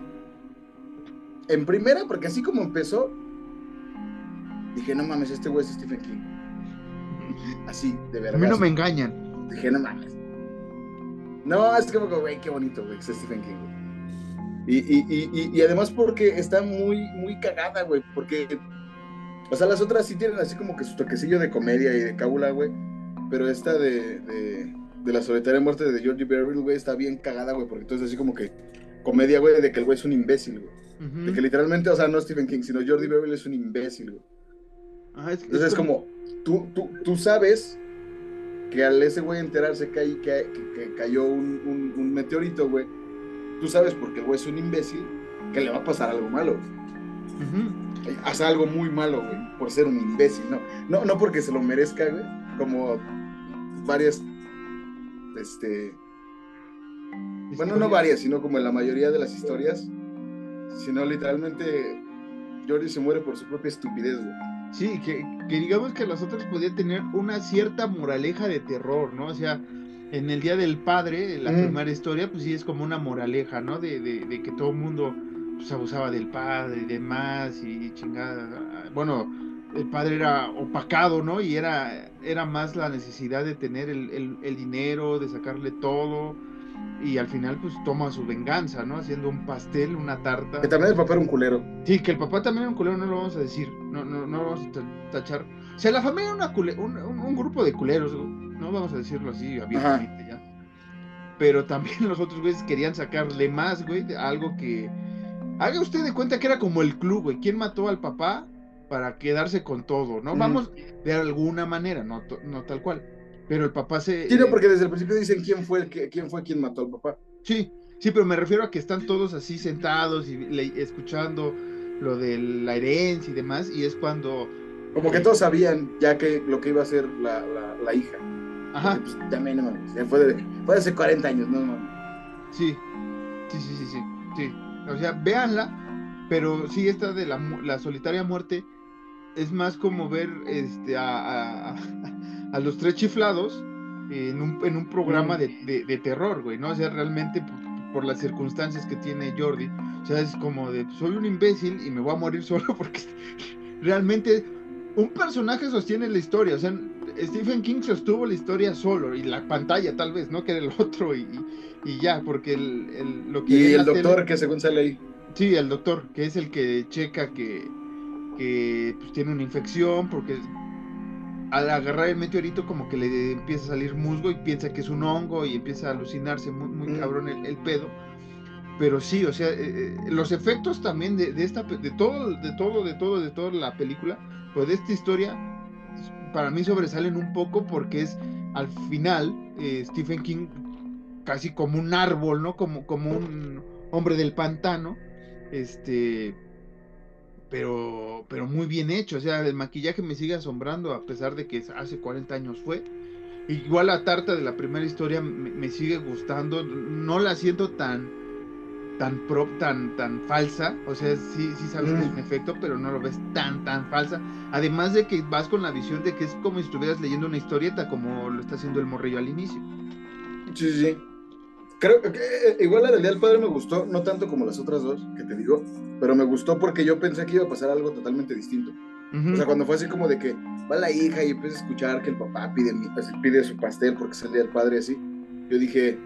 en primera, porque así como empezó, dije, no mames, este güey es Stephen King. Así, de verdad. A mí no me engañan. Dije, no mames. No, es como, güey, qué bonito, güey, es Stephen King, güey. Y, y, y, y, además porque está muy, muy cagada, güey, porque, o sea, las otras sí tienen así como que su toquecillo de comedia y de cábula, güey, pero esta de, de, de, la solitaria muerte de Georgie Beryl, güey, está bien cagada, güey, porque entonces así como que comedia, güey, de que el güey es un imbécil, güey. Uh -huh. De que literalmente, o sea, no Stephen King, sino Georgie Beryl es un imbécil, güey. Ah, es, entonces es como, tú, tú, tú sabes que al ese güey enterarse que, hay, que, que, que cayó un, un, un meteorito, güey, tú sabes porque el güey es un imbécil que le va a pasar algo malo. Uh -huh. Hace algo muy malo, güey, por ser un imbécil, ¿no? No, no porque se lo merezca, güey, como varias, este... Bueno, no varias, sino como en la mayoría de las historias, sino literalmente Jordi se muere por su propia estupidez, güey. Sí, que, que digamos que los otros podían tener una cierta moraleja de terror, ¿no? O sea, en el Día del Padre, la mm. primera historia, pues sí es como una moraleja, ¿no? De, de, de que todo el mundo pues, abusaba del padre y demás y chingada. Bueno, el padre era opacado, ¿no? Y era, era más la necesidad de tener el, el, el, dinero, de sacarle todo. Y al final, pues toma su venganza, ¿no? Haciendo un pastel, una tarta. Que también el papá era un culero. Sí, que el papá también era un culero, no lo vamos a decir. No, no, no vamos a tachar. O sea, la familia era una cule, un, un, un, grupo de culeros, no vamos a decirlo así abiertamente ya. Pero también los otros güeyes querían sacarle más, güey, de algo que. Haga usted de cuenta que era como el club, güey. ¿Quién mató al papá para quedarse con todo, no? Vamos de alguna manera, no, no tal cual. Pero el papá se. Sí, no, porque desde el principio dicen quién fue el que, quién fue quien mató al papá. Sí, sí, pero me refiero a que están todos así sentados y le, escuchando lo de la herencia y demás, y es cuando. Como que todos sabían ya que lo que iba a hacer la, la, la hija. Ajá. Pues, también, no mames. Fue, de, fue de hace 40 años, no mames. Sí. Sí, sí, sí, sí. Sí. O sea, véanla, pero sí, esta de la, la solitaria muerte es más como ver este a, a, a los tres chiflados en un, en un programa de, de, de, terror, güey, ¿no? O sea, realmente por, por, las circunstancias que tiene Jordi, o sea, es como de, soy un imbécil y me voy a morir solo porque realmente un personaje sostiene la historia, o sea, Stephen King sostuvo la historia solo y la pantalla tal vez, ¿no? Que era el otro y, y ya, porque el, lo que... Y el doctor que según sale ahí. Sí, el doctor, que es el que checa que, que pues, tiene una infección, porque al agarrar el meteorito como que le empieza a salir musgo y piensa que es un hongo y empieza a alucinarse muy, muy mm. cabrón el, pedo. Pero sí, o sea, eh, eh, los efectos también de, de, esta, de todo, de todo, de todo, de toda la película, pues de esta historia, para mí sobresalen un poco porque es al final eh, Stephen King casi como un árbol, ¿no? Como, como un hombre del pantano, este, pero, pero muy bien hecho, o sea, el maquillaje me sigue asombrando a pesar de que hace 40 años fue. Igual la tarta de la primera historia me, sigue gustando, no la siento tan tan tan tan falsa, o sea, sí sí sabes que es un mm. efecto, pero no lo ves tan tan falsa. Además de que vas con la visión de que es como si estuvieras leyendo una historieta como lo está haciendo el morrillo al inicio. Sí, sí. Creo que eh, igual la del Día del Padre me gustó, no tanto como las otras dos, que te digo, pero me gustó porque yo pensé que iba a pasar algo totalmente distinto. O sea, cuando fue así como de que va la hija y empieza a escuchar que el papá pide, pide su pastel porque es el Padre así, yo dije,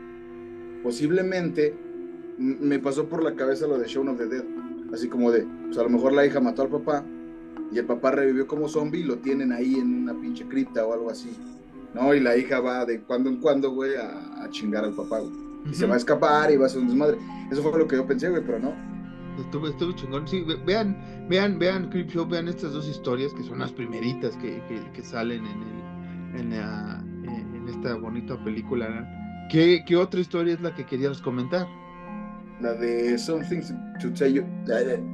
posiblemente me pasó por la cabeza lo de Shaun of the Dead, así como de, pues a lo mejor la hija mató al papá y el papá revivió como zombie y lo tienen ahí en una pinche cripta o algo así, ¿no? Y la hija va de cuando en cuando, güey, a, a chingar al papá, güey y se va a escapar y va a ser un desmadre. Eso fue lo que yo pensé, güey, pero no. Estuvo, estuvo chingón. Sí, vean, vean, vean Creepshow, vean estas dos historias que son las primeritas que, que, salen en, el, en, en, esta bonita película. ¿Qué, ¿Qué, otra historia es la que querías comentar? La de Something to Tide You,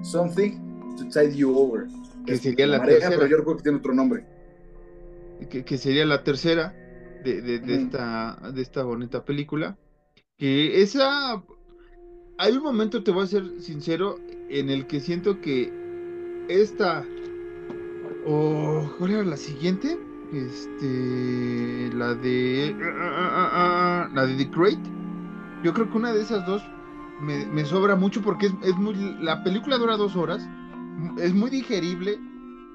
something to tide you Over. Que sería la, tercera. Pero yo creo que tiene otro nombre. Que, que sería la tercera de, de, de esta, de esta bonita película que esa... Hay un momento, te voy a ser sincero, en el que siento que esta... o ¿Cuál era la siguiente? Este... La de... La de The Great. Yo creo que una de esas dos me, sobra mucho porque es, es, muy... La película dura dos horas. Es muy digerible.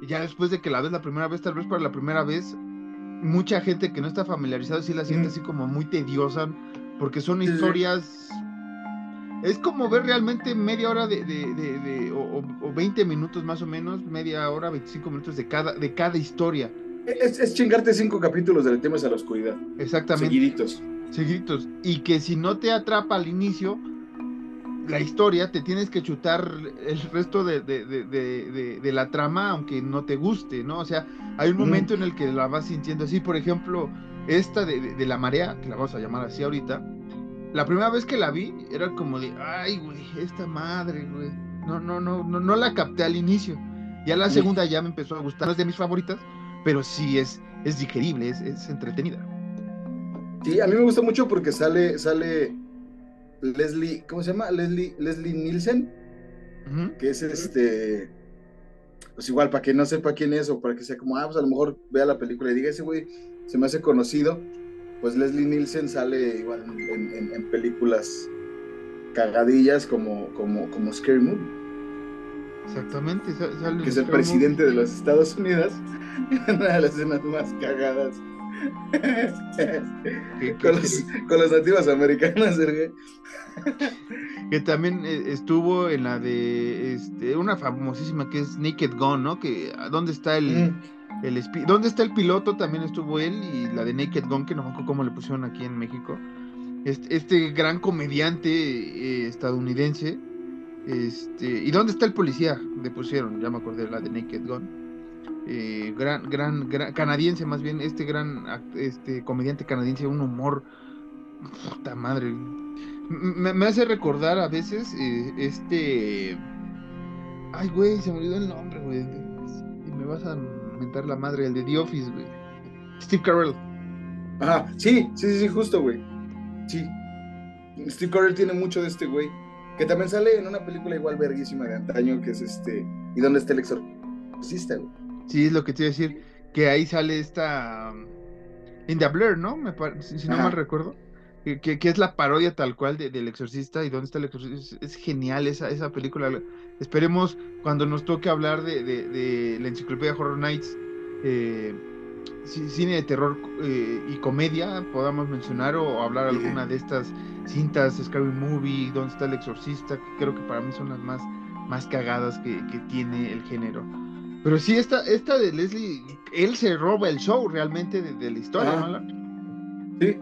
Ya después de que la ves la primera vez, tal vez para la primera vez, mucha gente que no está familiarizada sí la siente así como muy tediosa porque son historias... Es como ver realmente media hora de, de, o, o, 20 minutos más o menos, media hora, 25 minutos de cada, de cada historia. Es, es chingarte cinco capítulos del tema a la oscuridad. Exactamente. Seguiditos. Seguiditos. Y que si no te atrapa al inicio, la historia, te tienes que chutar el resto de, de, de, de, la trama, aunque no te guste, ¿no? O sea, hay un momento en el que la vas sintiendo así, por ejemplo, esta de, la marea, que la vamos a llamar así ahorita, la primera vez que la vi era como de, ay, güey, esta madre, güey. No, no, no, no, no la capté al inicio. Ya la segunda ya me empezó a gustar, no es de mis favoritas, pero sí es, es digerible, es, es entretenida. Sí, a mí me gusta mucho porque sale, sale Leslie, ¿cómo se llama? Leslie, Leslie Nielsen, que es este, pues igual, para que no sepa quién es o para que sea como, ah, pues a lo mejor vea la película y diga, ese güey se me hace conocido, pues Leslie Nielsen sale igual en, películas cagadillas como, como, como Scary Movie. Exactamente, que es el presidente de los Estados Unidos, una de las escenas más cagadas. Con, los, con, las nativas americanas, que también eh, estuvo en la de este, una famosísima que es Naked Gun, ¿no? Que dónde está el, ¿Dónde está el piloto? También estuvo él y la de Naked Gun, que no me acuerdo cómo le pusieron aquí en México. Este, este gran comediante eh, estadounidense. Este, ¿Y dónde está el policía? Le pusieron, ya me acordé, la de Naked Gun. Eh, gran, gran, canadiense más bien, este gran este comediante canadiense, un humor, puta madre, me, hace recordar a veces eh, este, ay güey, se me olvidó el nombre, güey, y me vas a mentar la madre, el de The Office, güey. Steve Carell. Ajá, sí, sí, sí, justo, güey. Sí. Steve Carell tiene mucho de este güey. Que también sale en una película igual verguísima de antaño, que es este. ¿Y dónde está el exorcista, güey? Sí, es lo que te iba a decir. Que ahí sale esta. Um, In the Blur, ¿no? Me si, no mal recuerdo. Que, que, es la parodia tal cual de, del exorcista y dónde está el exorcista. Es, genial esa, esa película. Esperemos cuando nos toque hablar de, de, la enciclopedia Horror Nights eh, cine de terror eh, y comedia, podamos mencionar o hablar alguna de estas cintas, Scary Movie, Donde está el exorcista, que creo que para mí son las más, más cagadas que, tiene el género. Pero sí, esta, esta de Leslie, él se roba el show realmente de, la historia, ¿no? Sí,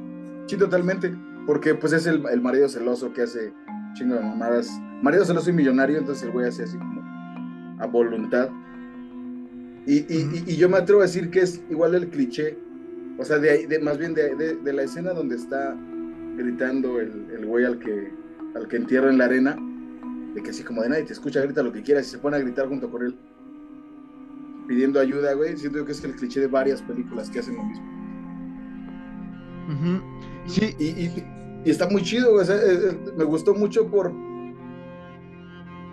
sí, totalmente. Porque pues es el, el marido celoso que hace chingo de mamadas. Marido celoso y millonario, entonces el güey hace así como a voluntad. Y, yo me atrevo a decir que es igual el cliché, o sea, de, de más bien de, la escena donde está gritando el, el güey al que, al que entierra en la arena, de que así como de nadie te escucha, grita lo que quieras y se pone a gritar junto con él, pidiendo ayuda, güey. Siento que es el cliché de varias películas que hacen lo mismo. Sí. Y, está muy chido, güey. me gustó mucho por.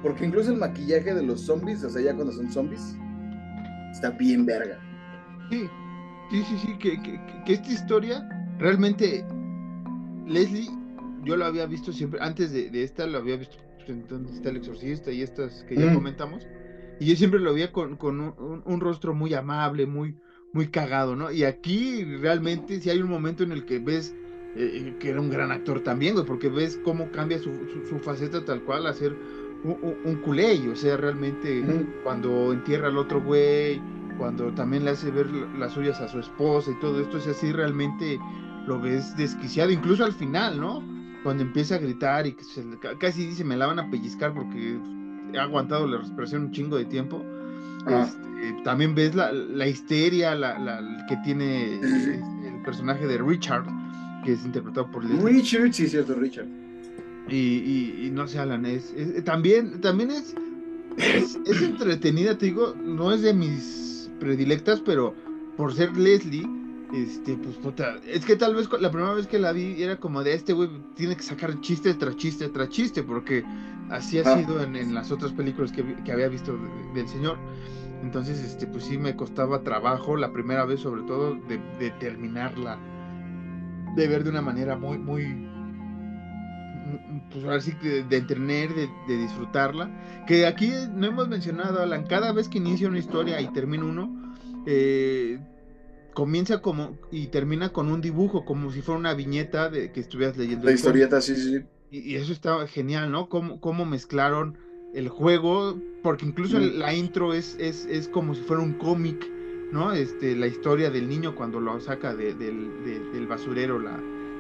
Porque incluso el maquillaje de los zombies, o sea, ya cuando son zombies, está bien verga. Sí, sí, sí, sí, que, que, esta historia realmente, Leslie, yo lo había visto siempre, antes de, esta lo había visto entonces está el exorcista y estas que ya comentamos, y yo siempre lo veía con, con un, rostro muy amable, muy, muy cagado, ¿no? Y aquí realmente si hay un momento en el que ves eh, que era un gran actor también, güey, porque ves cómo cambia su, su, faceta tal cual a ser un, culé, o sea, realmente cuando entierra al otro güey, cuando también le hace ver las suyas a su esposa y todo esto, es así, realmente lo ves desquiciado, incluso al final, ¿no? Cuando empieza a gritar y que casi dice, me la van a pellizcar porque ha aguantado la respiración un chingo de tiempo. Ah. Este, también ves la, la histeria la, que tiene el personaje de Richard, que es interpretado por Richard, sí, cierto, Richard. Y, no sé, Alan, es, también, también es, es, entretenida, te digo, no es de mis predilectas, pero por ser Leslie, este, pues puta, es que tal vez la primera vez que la vi era como de este güey tiene que sacar chiste tras chiste tras chiste, porque así ha ah. sido en, las otras películas que, había visto del señor. Entonces, este, pues sí me costaba trabajo la primera vez, sobre todo, de, de terminarla, de ver de una manera muy, muy, pues ahora sí de, de entretener, de, disfrutarla. Que aquí no hemos mencionado, Alan, cada vez que inicia una historia y termina uno, eh, comienza como y termina con un dibujo, como si fuera una viñeta de que estuvieras leyendo. La historieta, sí, sí. Y, eso estaba genial, ¿no? Cómo, cómo mezclaron el juego, porque incluso la intro es, es, es como si fuera un cómic, ¿no? Este, la historia del niño cuando lo saca del, del basurero, la,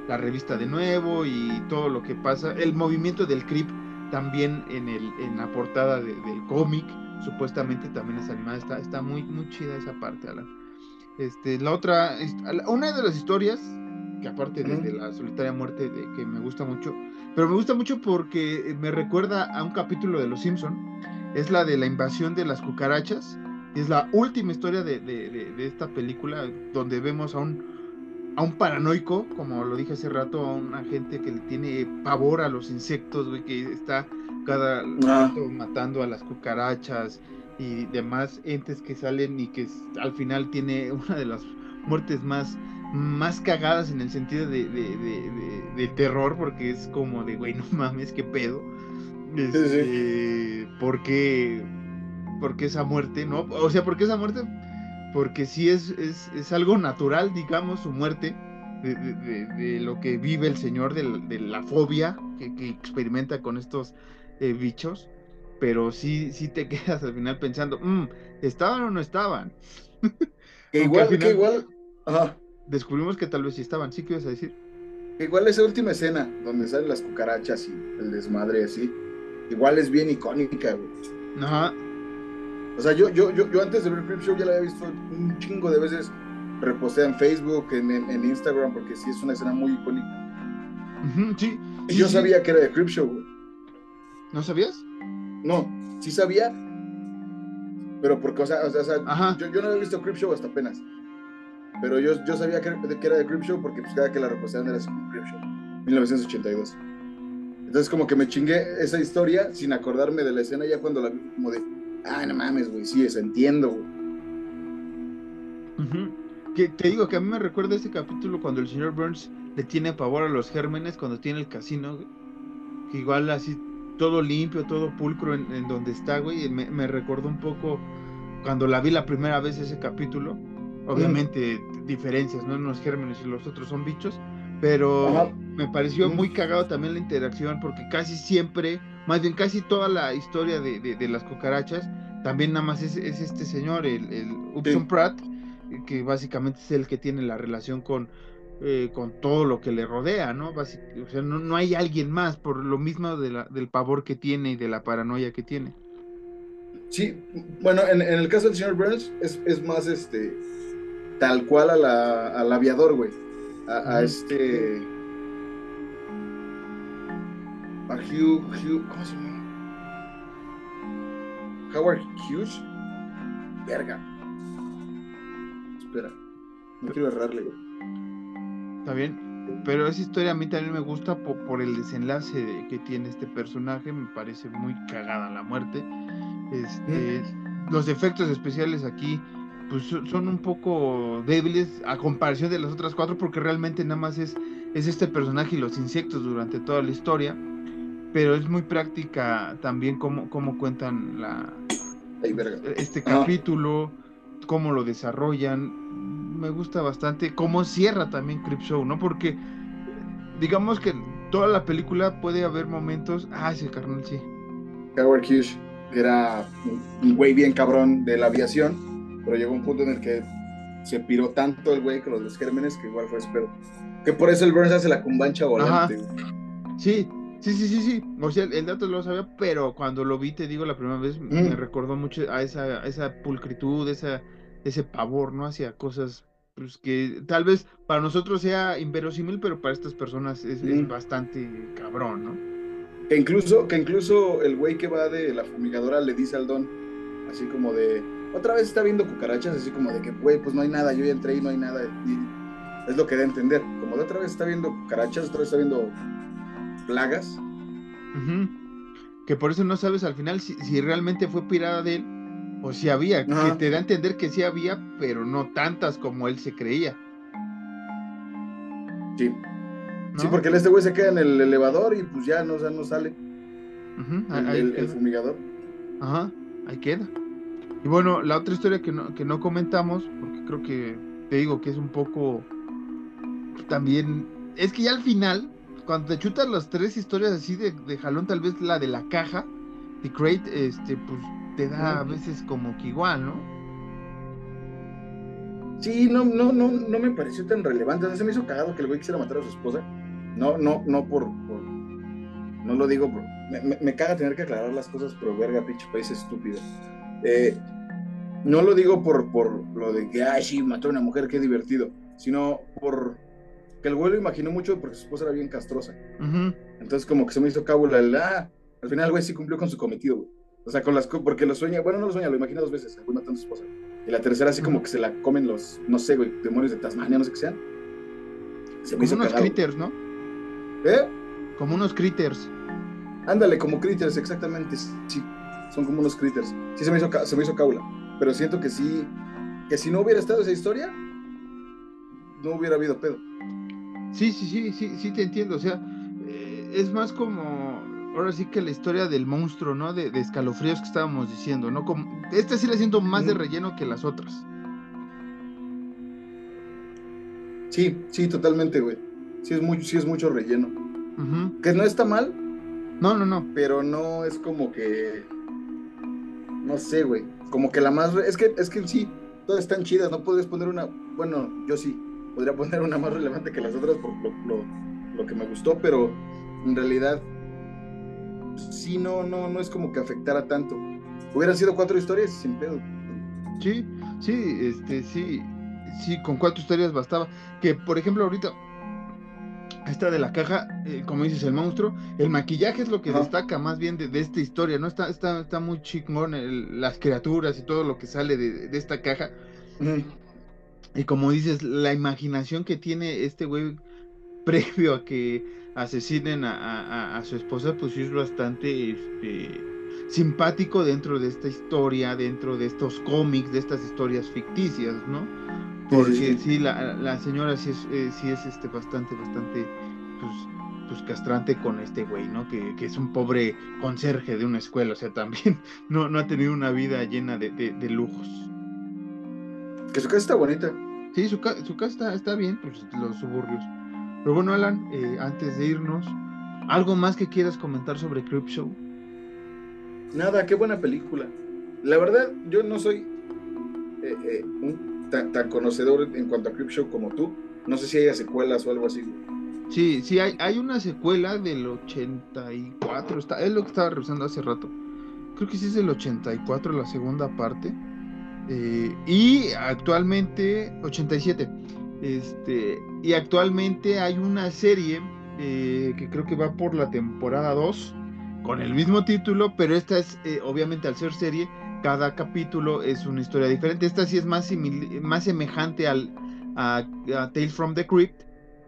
la revista de nuevo y todo lo que pasa. El movimiento del creep también en, el, en la portada del cómic, supuestamente también es animada. Está, está muy, muy chida esa parte, Alan. Este, la otra, una de las historias, que aparte de, la solitaria muerte, de, que me gusta mucho, pero me gusta mucho porque me recuerda a un capítulo de Los Simpson, es la de la invasión de las cucarachas. Es la última historia de, de esta película donde vemos a un a un paranoico, como lo dije hace rato, a una gente que le tiene pavor a los insectos, güey, que está cada ah. rato matando a las cucarachas y demás entes que salen y que al final tiene una de las muertes más más cagadas en el sentido de, de, terror porque es como de güey no mames qué pedo. Este, porque porque esa muerte no o sea porque esa muerte porque sí es, es, algo natural, digamos, su muerte, de, lo que vive el señor, de, la fobia que, experimenta con estos eh, bichos, pero sí, sí te quedas al final pensando, mm, ¿estaban o no estaban? Que igual, que igual, Descubrimos que tal vez sí estaban, ¿sí que ibas a decir? igual esa última escena, donde salen las cucarachas y el desmadre así, igual es bien icónica, güey. Ajá. O sea, yo, yo, yo, yo antes de ver Crip Show ya la había visto un chingo de veces repostea en Facebook, en, en, Instagram, porque sí es una escena muy icónica. sí. Y yo sabía que era de Crip Show, ¿No sabías? No, sí sabía, pero porque, o sea, o sea yo, yo, no había visto Crip Show hasta apenas. Pero yo, yo sabía que, que era de Crip Show porque pues cada que la reposteaban era Crip Show, 1982. Entonces como que me chingué esa historia sin acordarme de la escena ya cuando la vi como de Ah, no mames, güey, sí, eso entiendo, güey. Que te digo que a mí me recuerda ese capítulo cuando el señor Burns le tiene pavor a los gérmenes cuando tiene el casino, güey. Que igual así todo limpio, todo pulcro en, donde está, güey. Me, me recordó un poco cuando la vi la primera vez ese capítulo. obviamente diferencias, ¿no? Unos gérmenes y los otros son bichos, pero me pareció muy cagado también la interacción porque casi siempre, más bien casi toda la historia de, las cucarachas, también nada más es, este señor, el, el Upson Pratt, que básicamente es el que tiene la relación con, eh, con todo lo que le rodea, ¿no? o sea, no, hay alguien más por lo mismo del pavor que tiene y de la paranoia que tiene. Sí, bueno, en, el caso del señor Burns es, más este tal cual a la, al aviador, güey. A, este. A Hugh, Hugh. ¿Cómo se llama? Howard Hughes. Verga. Espera. No quiero errarle, güey. Está bien. Pero esa historia a mí también me gusta por, el desenlace que tiene este personaje. Me parece muy cagada la muerte. Este, Los efectos especiales aquí pues son un poco débiles a comparación de las otras cuatro porque realmente nada más es, es este personaje y los insectos durante toda la historia. Pero es muy práctica también cómo, cómo cuentan la, este capítulo, cómo lo desarrollan. Me gusta bastante cómo cierra también Show, ¿no? Porque digamos que toda la película puede haber momentos. Ah, ese carnal, sí. Howard Hughes, era un güey bien cabrón de la aviación, pero llegó un punto en el que se piró tanto el güey con los gérmenes que igual fue espero. Que por eso el Burns hace la cumbancha volante. Sí, Sí, sí, sí, sí. O sea, el dato lo sabía, pero cuando lo vi, te digo, la primera vez me mm. recordó mucho a esa, esa pulcritud, esa, ese pavor, ¿no? Hacia cosas pues, que tal vez para nosotros sea inverosímil, pero para estas personas es, mm. bastante cabrón, ¿no? Que incluso, que incluso el güey que va de la fumigadora le dice al don, así como de, otra vez está viendo cucarachas, así como de que, güey, pues no hay nada, yo ya entré y no hay nada. Y es lo que da a entender, como de otra vez está viendo cucarachas, otra vez está viendo plagas. Que por eso no sabes al final si, realmente fue pirada de él o si había. Que te da a entender que sí había, pero no tantas como él se creía. Sí. Sí, porque este güey se queda en el elevador y pues ya no, no sale. el, fumigador. Ajá, ahí queda. Y bueno, la otra historia que no, que no comentamos, porque creo que te digo que es un poco también. Es que ya al final, cuando te chutas las tres historias así de, jalón, tal vez la de la caja, The Crate, este, pues te da a veces como que igual, ¿no? Sí, no, no, no, no me pareció tan relevante. O se me hizo cagado que el güey quisiera matar a su esposa. No, no, no por, no lo digo por, me, caga tener que aclarar las cosas, pero verga, pinche país estúpido. Eh, no lo digo por, por lo de que, ay, sí, mató a una mujer, qué divertido, sino por que el güey lo imaginó mucho porque su esposa era bien castrosa. Entonces, como que se me hizo cábula el, ah, al final el güey sí cumplió con su cometido, güey. O sea, con las, porque lo sueña, bueno, no lo sueña, lo imagina dos veces, güey matando a su esposa. Y la tercera, así como que se la comen los, no sé, güey, demonios de Tasmania, no sé qué sean. Se como unos critters, ¿no? ¿Eh? Como unos critters. Ándale, como critters, exactamente. Sí, son como unos critters. Sí, se me hizo, se me hizo cábula. Pero siento que sí, que si no hubiera estado esa historia, no hubiera habido pedo. Sí, sí, sí, sí, sí te entiendo. O sea, eh, es más como, ahora sí que la historia del monstruo, ¿no? De, escalofríos que estábamos diciendo, ¿no? Como, esta sí la siento más de relleno que las otras. Sí, sí, totalmente, güey. Sí es, muy, sí es mucho relleno. Que no está mal. No, no, no. Pero no es como que... No sé, güey. Como que la más... Es que, es que sí, todas están chidas. No puedes poner una... Bueno, yo sí podría poner una más relevante que las otras por lo, que me gustó, pero en realidad sí, no, no, no es como que afectara tanto. Hubieran sido cuatro historias sin pedo. Sí, sí, este, sí, sí, con cuatro historias bastaba. Que, por ejemplo, ahorita, esta de la caja, eh, como dices, el monstruo, el maquillaje es lo que destaca más bien de, esta historia, ¿no? Está, está, está muy chingón las criaturas y todo lo que sale de, esta caja. Y como dices, la imaginación que tiene este güey previo a que asesinen a, su esposa, pues sí es bastante este, simpático dentro de esta historia, dentro de estos cómics, de estas historias ficticias, ¿no? Porque sí, la, señora sí es, eh, sí es este, bastante, bastante, pues, pues castrante con este güey, ¿no? Que, es un pobre conserje de una escuela, o sea, también no, no ha tenido una vida llena de lujos. Que su casa está bonita. Sí, su, su casa está, bien, pues los suburbios. Pero bueno, Alan, eh, antes de irnos, ¿algo más que quieras comentar sobre Show? Nada, qué buena película. La verdad, yo no soy eh, eh, tan, conocedor en cuanto a Show como tú. No sé si haya secuelas o algo así. Sí, sí, hay, hay una secuela del 84, está, es lo que estaba revisando hace rato. Creo que sí es del 84, la segunda parte. Eh, y actualmente, 87. Este, y actualmente hay una serie eh, que creo que va por la temporada 2 con el mismo título, pero esta es, eh, obviamente al ser serie, cada capítulo es una historia diferente. Esta sí es más, más semejante a, Tales from the Crypt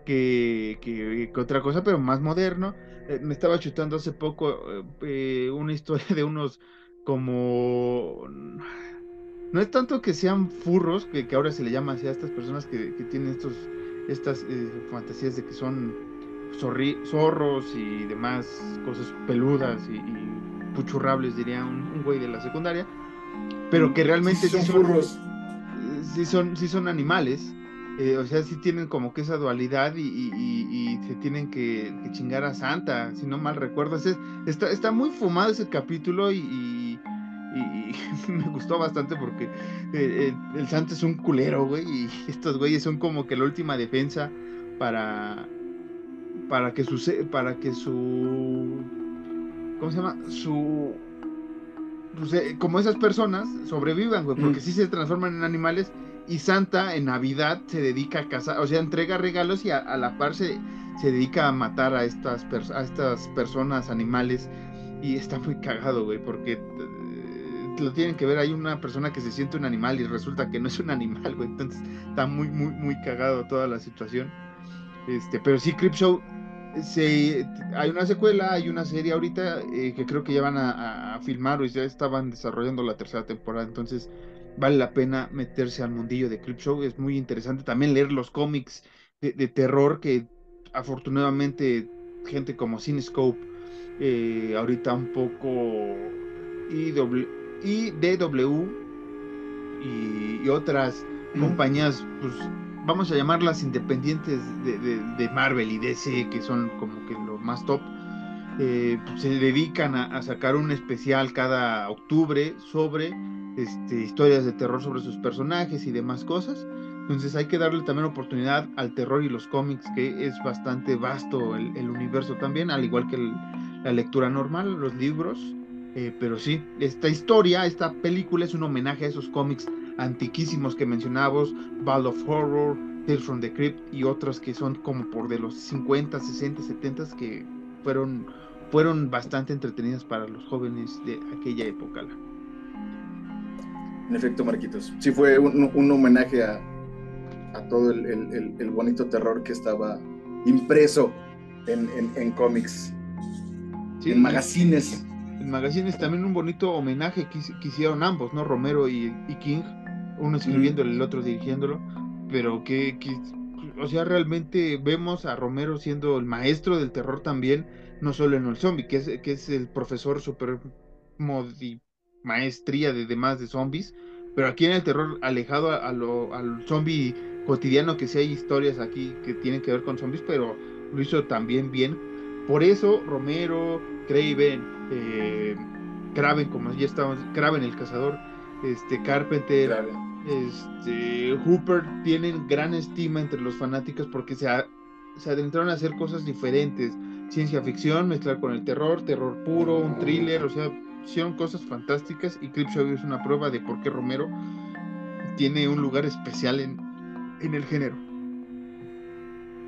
que, que, otra cosa, pero más moderno. me estaba chutando hace poco una historia de unos como no es tanto que sean furros, que, ahora se le llama así a estas personas que, tienen estos, estas eh, fantasías de que son zorros y demás cosas peludas y, puchurrables, diría un, güey de la secundaria, pero que realmente sí son, furros. Sí son, sí son animales. Eh, o sea, sí tienen como que esa dualidad y, se tienen que, chingar a Santa, si no mal recuerdo. está, está muy fumado ese capítulo y, y, me gustó bastante porque eh, el, Santo es un culero, güey, y estos güeyes son como que la última defensa para para que su para que su ¿cómo se llama? su pues, eh, como esas personas sobrevivan, güey, porque si mm. se transforman en animales y Santa en Navidad se dedica a cazar, o sea, entrega regalos y a, la par se, se, dedica a matar a estas, a estas personas, animales, y está muy cagado, güey, porque lo tienen que ver, hay una persona que se siente un animal y resulta que no es un animal, güey. Entonces está muy, muy, muy cagado toda la situación. Este, pero sí, Creepshow, se, hay una secuela, hay una serie ahorita eh, que creo que ya van a, filmar o ya estaban desarrollando la tercera temporada. Entonces vale la pena meterse al mundillo de Creepshow. Es muy interesante también leer los cómics de, terror que afortunadamente gente como Cinescope eh, ahorita un poco y y DW y, otras compañías, pues vamos a llamarlas independientes de, Marvel y DC, que son como que lo más top, eh, pues, se dedican a, sacar un especial cada octubre sobre este, historias de terror sobre sus personajes y demás cosas. Entonces hay que darle también oportunidad al terror y los cómics, que es bastante vasto el, universo también, al igual que la lectura normal, los libros. Eh, pero sí, esta historia, esta película es un homenaje a esos cómics antiquísimos que mencionamos, Ball of Horror, Tales from the Crypt y otros que son como por de los 50, 60, 70 que fueron, fueron bastante entretenidas para los jóvenes de aquella época. En efecto, Marquitos, sí fue un, homenaje a, a todo el, bonito terror que estaba impreso en, cómics, en magazines el magazine es también un bonito homenaje que, hicieron ambos, ¿no? Romero y, King, uno escribiéndolo, el otro dirigiéndolo, pero que, o sea, realmente vemos a Romero siendo el maestro del terror también, no solo en el zombie, que es, que el profesor super maestría de demás de zombies, pero aquí en el terror alejado al zombie cotidiano, que sí hay historias aquí que tienen que ver con zombies, pero lo hizo también bien. Por eso Romero, Craven, eh, como ya estábamos, Kraven el cazador, este Carpenter, este Hooper tienen gran estima entre los fanáticos porque se, se adentraron a hacer cosas diferentes, ciencia ficción, mezclar con el terror, terror puro, un thriller, o sea, hicieron cosas fantásticas y Creepshow es una prueba de por qué Romero tiene un lugar especial en, en el género.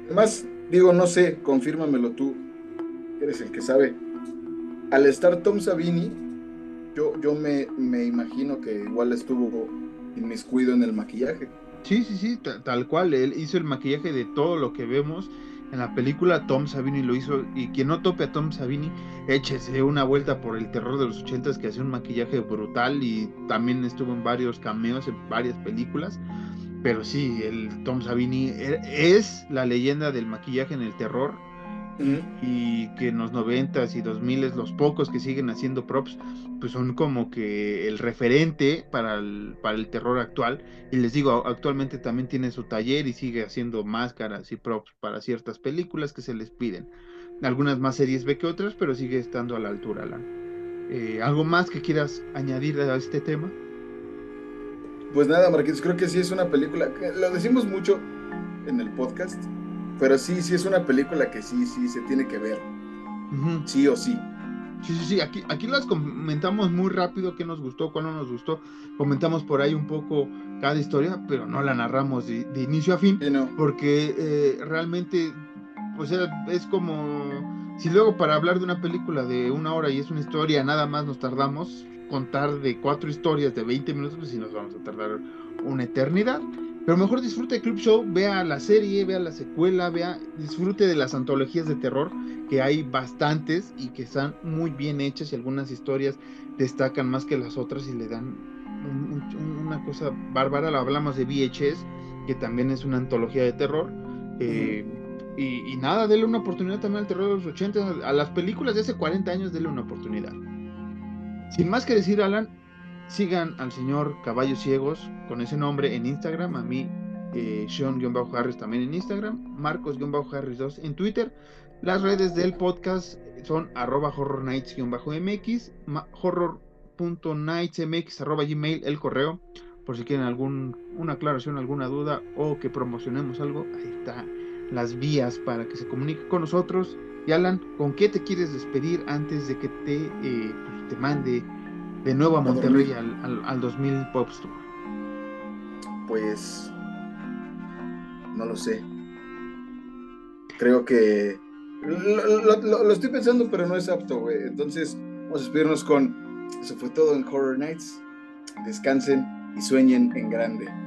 Además, digo, no sé, confírmamelo tú, eres el que sabe al estar Tom Savini, yo, yo me, me imagino que igual estuvo inmiscuido en el maquillaje. Sí, sí, sí, tal, cual. Él hizo el maquillaje de todo lo que vemos en la película. Tom Savini lo hizo. Y quien no tope a Tom Savini, échese una vuelta por el terror de los ochentas que hacía un maquillaje brutal y también estuvo en varios cameos en varias películas. Pero sí, el Tom Savini e, es la leyenda del maquillaje en el terror y que en los noventas y dos miles los pocos que siguen haciendo props pues son como que el referente para el, para el terror actual. Y les digo actualmente también tiene su taller y sigue haciendo máscaras y props para ciertas películas que se les piden. Algunas más series ve que otras pero sigue estando a la altura Alan. Eh, algo más que quieras añadir a este tema pues nada Marquitos creo que sí es una película lo decimos mucho en el podcast pero sí, sí es una película que sí, sí se tiene que ver. Sí o sí. Sí, sí, sí. Aquí, aquí las comentamos muy rápido qué nos gustó, cuál no nos gustó. Comentamos por ahí un poco cada historia, pero no la narramos de, inicio a fin. Porque eh, realmente, pues es como si luego para hablar de una película de una hora y es una historia, nada más nos tardamos contar de cuatro historias de 20 minutos, pues sí nos vamos a tardar una eternidad. Pero mejor disfrute de Club Show, vea la serie, vea la secuela, vea, disfrute de las antologías de terror, que hay bastantes y que están muy bien hechas y algunas historias destacan más que las otras y le dan una cosa bárbara. Hablamos de VHS, que también es una antología de terror. Eh, y, nada, dele una oportunidad también al terror de los 80, a las películas de hace 40 años, dele una oportunidad. Sin más que decir, Alan, Sigan al señor Caballos Ciegos con ese nombre en Instagram, a mí eh, Sean-Harris también en Instagram, Marcos-Harris2 en Twitter. Las redes del podcast son arroba horrornights-mx, horror.nightsmx arroba gmail, el correo, por si quieren algún, una aclaración, alguna duda o que promocionemos algo, ahí está las vías para que se comunique con nosotros. Y Alan, ¿con qué te quieres despedir antes de que te, eh, pues, te mande de nuevo a Monterrey al, al, 2000 Pop Tour? Pues no lo sé. Creo que lo, estoy pensando, pero no es apto, güey. Entonces, vamos a despedirnos con eso fue todo en Horror Nights. Descansen y sueñen en grande.